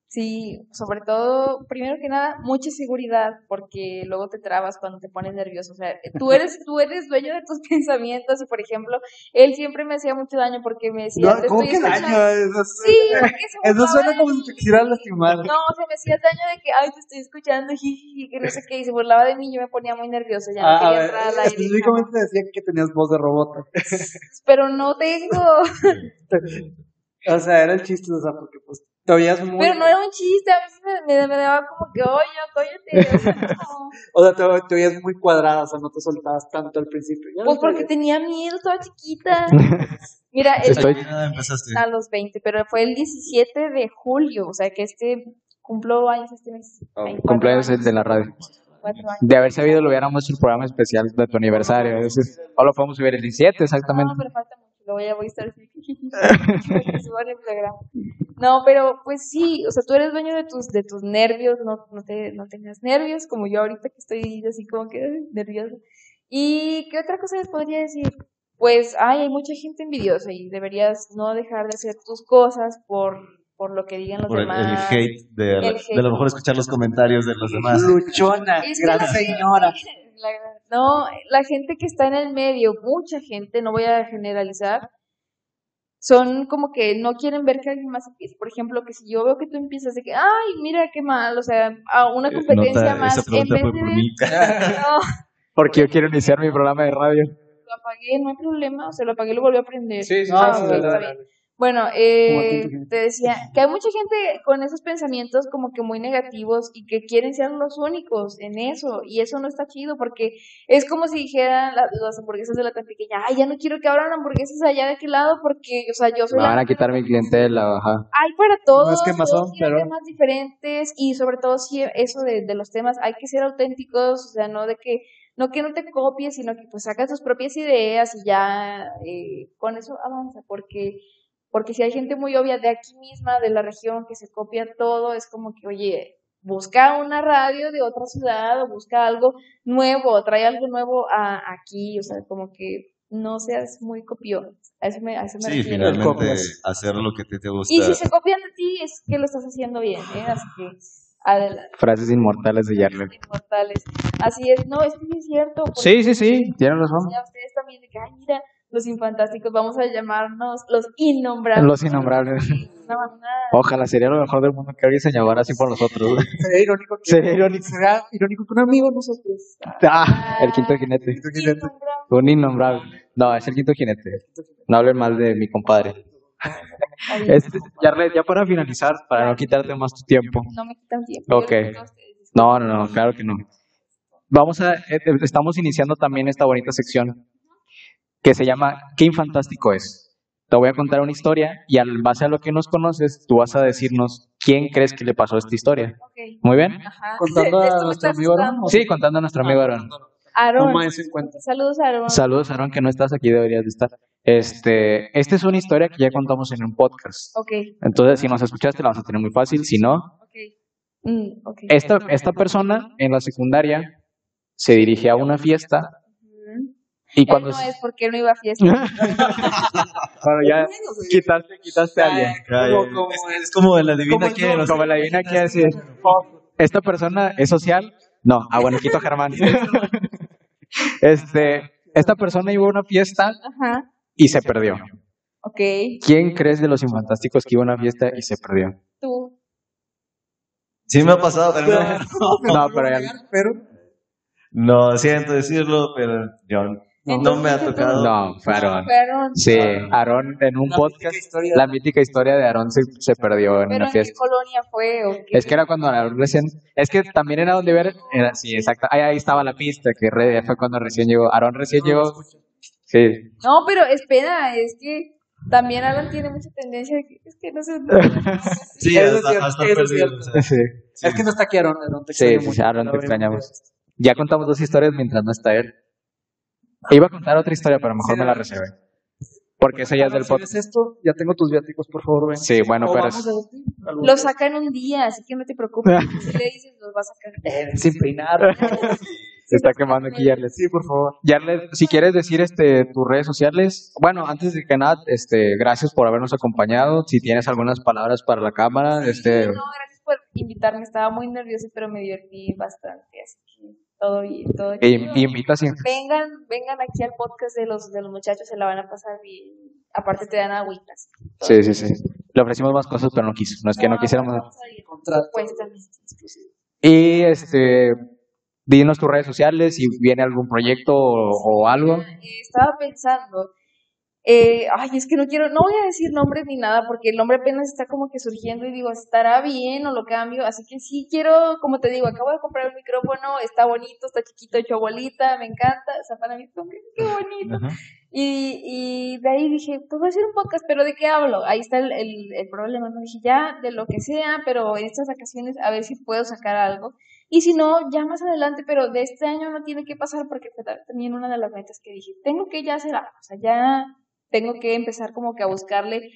sí, sobre todo, primero que nada, mucha seguridad, porque luego te trabas cuando te pones nervioso. O sea, tú eres, tú eres dueño de tus pensamientos y, por ejemplo, él siempre me hacía mucho daño porque me decía, No, "Te ¿Cómo que daño? escuchando". Eso, Sí, se eso suena como si te quisieran lastimar. No, o sea, me hacía daño de que, ay, te estoy escuchando, jiji, que no sé qué, y se burlaba de mí, yo me ponía muy nerviosa, ya no Ah, a quería ver, entrar al aire. específicamente decía que tenías voz de robot. Pero no tengo. O sea, era el chiste, o sea, porque pues te oías muy... Pero no era un chiste, a veces me, me, me daba como que, oye, cállate. O sea, no. O sea, te, te oías muy cuadrada, o sea, no te soltabas tanto al principio. Ya Pues no porque te- tenía miedo, estaba chiquita. Mira, el- Estoy- ¿A los 20, pero fue el 17 de julio, o sea que este cumplo años este mes. Oh, 24 Cumpleaños años, de la radio. 24 años. De haber sabido, lo hubiéramos hecho el programa especial de tu aniversario. Entonces, o lo podemos subir el 17, exactamente. No, pero falta mucho, lo voy a, voy a estar suban el programa. No, pero pues sí, o sea, tú eres dueño de tus, de tus nervios, no, no, te, no tengas nervios, como yo ahorita que estoy así como que nerviosa. ¿Y qué otra cosa les podría decir? Pues, ay, hay mucha gente envidiosa y deberías no dejar de hacer tus cosas por, por lo que digan los Por el, el demás. hate, de, El hate. de lo mejor escuchar los comentarios de los demás. Luchona, Es gran señora. La- no, la gente que está en el medio, mucha gente, no voy a generalizar, son como que no quieren ver que alguien más empiece. Por ejemplo, que si yo veo que tú empiezas de que, ay, mira qué mal, o sea, a una competencia Nota, más, esa en vez fue de por ver- mí. no, Porque yo quiero iniciar mi programa de radio. lo apagué, no hay problema, o sea, lo apagué y lo volví a prender. Sí, sí, Ah, sí, dale, bien. dale. Bueno, eh, te decía que hay mucha gente con esos pensamientos como que muy negativos y que quieren ser los únicos en eso y eso no está chido porque es como si dijeran la- las hamburguesas de la tan pequeña, ay, ya no quiero que abran hamburguesas allá de aquel lado porque, o sea, yo soy Me la van a quitar mi clientela, ajá. hay para todos, No es quemazón, todos tienen pero- temas diferentes y sobre todo sí eso de, de los temas hay que ser auténticos, o sea, no de que no que no te copies, sino que pues sacas tus propias ideas y ya eh, con eso avanza, porque porque si hay gente muy obvia de aquí misma, de la región, que se copia todo, es como que, oye, busca una radio de otra ciudad o busca algo nuevo, o trae algo nuevo a, aquí, o sea, como que no seas muy copión. A eso me, a eso me Sí, refiero. finalmente hacer lo que te, te gusta. Y si se copian de ti, es que lo estás haciendo bien, ¿eh? Así que, adelante, Frases inmortales de Yarler. inmortales. Así es, no, es que sí es cierto. Sí, sí, sí, tienes razón. Ya ustedes también, de que, ay, mira, los infantásticos, vamos a llamarnos los innombrables. Los innombrables. No, nada. Ojalá sería lo mejor del mundo que alguien se llamara así por nosotros. Sería irónico que, Sería irónico. sería irónico que un amigo nosotros. Ah, el quinto jinete. Un innombrable. No, es el quinto jinete. No hablen mal de mi compadre. Este, ya, para finalizar, para no quitarte más tu tiempo. No me quitan tiempo. Ok. No, no, no, claro que no. Vamos a, eh, eh, estamos iniciando también esta bonita sección que se llama ¿Qué infantástico es? Te voy a contar una historia y al base a lo que nos conoces, tú vas a decirnos quién crees que le pasó esta historia. ¿Muy bien? Ajá. Contando a nuestro amigo Aaron. Sí, contando a nuestro amigo Aaron. En cuenta. Saludos, Aarón. Saludos, Aaron, que no estás aquí, deberías de estar. Este, esta es una historia que ya contamos en un podcast. Ok, Entonces, si nos escuchaste, la vas a tener muy fácil. Si no, ok. Mm, esta, esta persona en la secundaria se dirige a una fiesta. Y cuando... no es porque él no iba a fiesta. Bueno, ya quitaste, quitaste a alguien. Es, como el quién. o sea, Como la divina quiere decir, ¿esta persona es social? No. Ah, bueno, quito a Germán. Este, esta persona iba a una fiesta Ajá. y se perdió. Ok. ¿Quién crees de los infantásticos que iba a una fiesta y se perdió? Tú. Sí me ha pasado, pero no. No, pero ya- Pero No, siento decirlo, pero yo no, me ha tocado. No, fue Aarón. Sí, Aarón en un La podcast, mítica la mítica historia de Aarón se, se perdió en Pero una en qué fiesta. colonia fue o qué? Es que era cuando Aarón recién, es que también era donde ver, era, sí, exacto, ahí, ahí estaba la pista, que re- fue cuando recién llegó, Aarón recién llegó, sí, No, pero espera, es que también Alan tiene mucha tendencia de que es que no sé. Sí, Eso es hasta, cierto, hasta eso es perdido. cierto. o sea, sí, es que no está aquí Aaron. Aaron te Sí, extraño sí, sí, Aaron, te extrañamos. ya contamos dos historias mientras no está él. Iba a contar otra historia, pero mejor Sí, me la reservé, porque esa ya es del si podcast. esto, ya tengo tus viáticos, por favor, ven. Sí, bueno, O pero vamos es- a vestir algún Lo saca en un día, así que no te preocupes. Si le dices, los va a sacar. Eh, sin peinar. se está quemando aquí Yarlet. sí, por favor. Yarlet, si quieres decir este tus redes sociales, bueno, antes de que nada, este, gracias por habernos acompañado. Si tienes algunas palabras para la cámara, este, No, gracias por invitarme. Estaba muy nerviosa, pero me divertí bastante. Así todo todo chido. invita sin- Vengan, vengan aquí al podcast de los, de los muchachos, se la van a pasar bien. Aparte te dan agüitas. Sí, sí, sí. Le ofrecimos más cosas, pero no quiso. No es que no quisiéramos. ir. Contrato. Supuestamente. Y este, dinos tus redes sociales si viene algún proyecto o, o algo. Estaba pensando, eh, ay, es que no quiero, no voy a decir nombres ni nada porque el nombre apenas está como que surgiendo y digo, estará bien o lo cambio, así que sí quiero, como te digo, acabo de comprar un micrófono, está bonito, está chiquito, hecho bolita, me encanta, o sea, para mí es como que, qué bonito. Ajá. Y, y de ahí dije, pues voy a hacer un podcast, pero ¿de qué hablo? Ahí está el, el, el problema, ¿no? Dije, ya, de lo que sea, pero en estas vacaciones a ver si puedo sacar algo. Y si no, ya más adelante, pero de este año no tiene que pasar porque fue ta- también una de las metas que dije, tengo que ya hacer algo, o sea, ya tengo que empezar como que a buscarle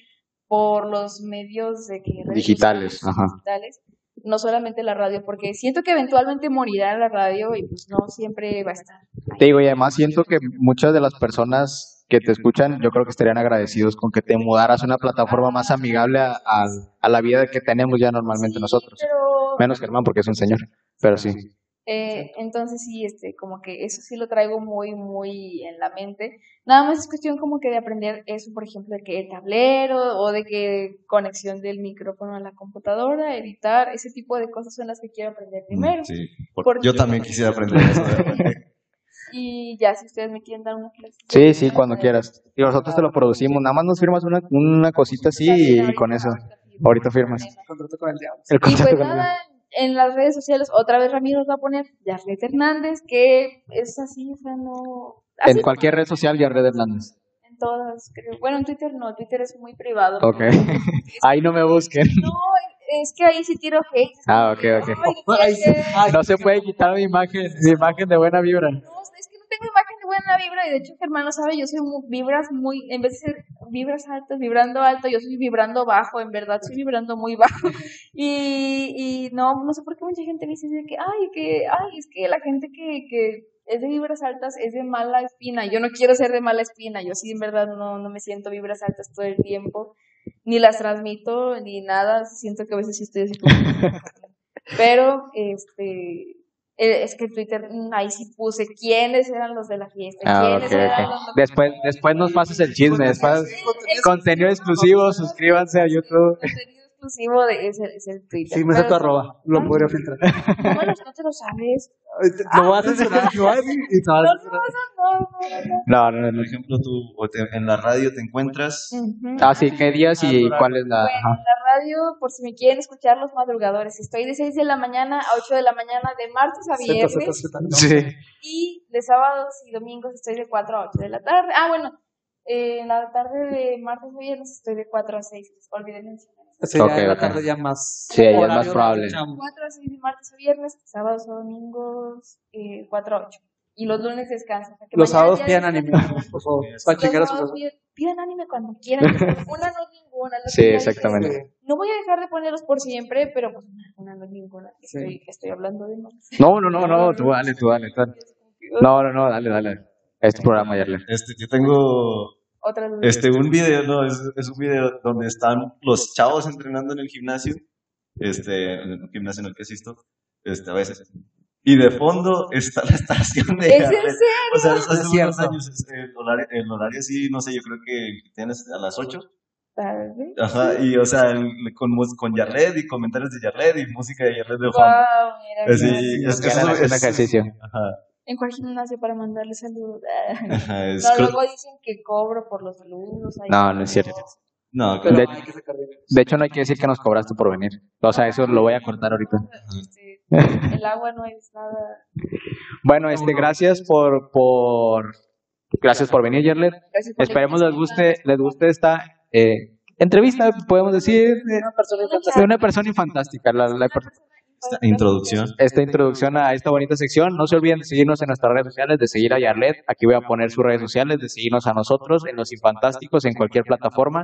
por los medios de que Digitales, ajá. digitales, no solamente la radio, porque siento que eventualmente morirá la radio y pues no siempre va a estar. Te digo, y además siento que muchas de las personas que te escuchan, yo creo que estarían agradecidos con que te mudaras a una plataforma más amigable a, a- a la vida que tenemos ya normalmente Sí, nosotros. Pero Menos Germán, porque es un señor. Pero sí. Eh, entonces sí, este, como que eso sí lo traigo muy, muy en la mente. Nada más es cuestión como que de aprender eso, por ejemplo, de que el tablero o de que conexión del micrófono a la computadora, editar, ese tipo de cosas son las que quiero aprender primero. Mm, Sí, por- Porque- yo también quisiera aprender eso. Y ya, si ustedes me quieren dar una clase. Sí, sí, cuando quieras. Y nosotros te lo producimos. Nada más nos firmas una, una cosita así y, y con eso. Ahorita firmas. Contrato con el diablo. El Y contrato pues con el- nada, en las redes sociales otra vez Ramiro nos va a poner Yarlet Hernández, que es así, o sea, no... así En cualquier red social, ya Red Hernández. En todas, creo. Bueno, en Twitter no, Twitter es muy privado. Ok. Ahí no me busquen. No, es que ahí sí tiro hate. Ah, ok, ok. Ay, No se puede quitar mi imagen, mi imagen de buena vibra. Tengo imagen de buena vibra y de hecho Germán lo sabe, yo soy muy, vibras muy, en vez de ser vibras altas, vibrando alto, yo soy vibrando bajo, en verdad soy vibrando muy bajo. Y, y no, no sé por qué mucha gente me dice que, ay, que, ay, es que la gente que, que es de vibras altas es de mala espina. Yo no quiero ser de mala espina, yo sí en verdad no, no me siento vibras altas todo el tiempo, ni las transmito, ni nada, siento que a veces sí estoy así como... Pero, este, es que en Twitter, mm, ahí sí puse quiénes eran los de la fiesta, Ah, quiénes ok, eran ok. los Después, después nos pasas el chisme. Después, contenido exclusivo, suscríbanse a YouTube. contenido exclusivo de ese es el Twitter. Sí, me sé tu arroba. Lo podría filtrar. ¿Cómo los- no te lo sabes? Lo voy a censurar, lo voy a decir y te vas a censurar. No, no, no. Por ejemplo, tú o te- en la radio te encuentras. Ujú. Ah, sí, ¿qué días y cuál es la...? Ajá. Radio, por si me quieren escuchar los madrugadores, estoy de 6 de la mañana a 8 de la mañana de martes a Z, Z, viernes Z, ¿no? Sí. y de sábados y domingos estoy de 4 a 8 de la tarde. Ah, bueno, eh, en la tarde de martes a viernes estoy de 4 a 6, olvidé mencionar. Sí, ya Ok, en la tarde ya más. Sí, ya es más probable. chamo. 4 a 6 de martes a viernes, sábados a domingos eh, 4 a 8. Y los lunes descansan. o sea que Los sábados pidan anime, por favor. Los Para Los sábados pidan, anime cuando quieran. Una no es ninguna. lo Sí, exactamente. No voy a dejar de ponerlos por siempre, pero pues una no es ninguna. Sí. Estoy, estoy hablando de más. No, no, no, no, tú dale, tú dale. No, no, no, dale, dale. Este programa, Yarle. Este, yo tengo Otra duda. este, un video, no, es, es un video donde están los chavos entrenando en el gimnasio, este, en el gimnasio en el que asisto, este, a veces. Y de fondo está la estación de ¿Es en serio? O sea, hace Es unos cierto. años, este, el horario, el horario sí, no sé, yo creo que tienes a las 8. Tal vez. Ajá, y o sea, el- con, con Yarled y comentarios de Yarled y música de Yarled de fondo. Wow, mira. Sí, mira. es que eso es- ejercicio. Ajá, ¿En cuál gimnasio para mandarle saludos? ajá, es No, luego dicen que cobro por los saludos. No, no es cierto. No, De- hecho, no hay que decir que nos cobraste por venir. O sea, eso lo voy a cortar ahorita. El agua no es nada. Bueno, este, gracias por, por, gracias por venir, la Esperemos les guste, les guste esta eh, entrevista, podemos decir, de Una persona de una persona fantástica. La, la- esta introducción. esta introducción a esta bonita sección. No se olviden de seguirnos en nuestras redes sociales, de seguir a Yarlet. Aquí voy a poner sus redes sociales, de seguirnos a nosotros en Los Infantásticos, en cualquier plataforma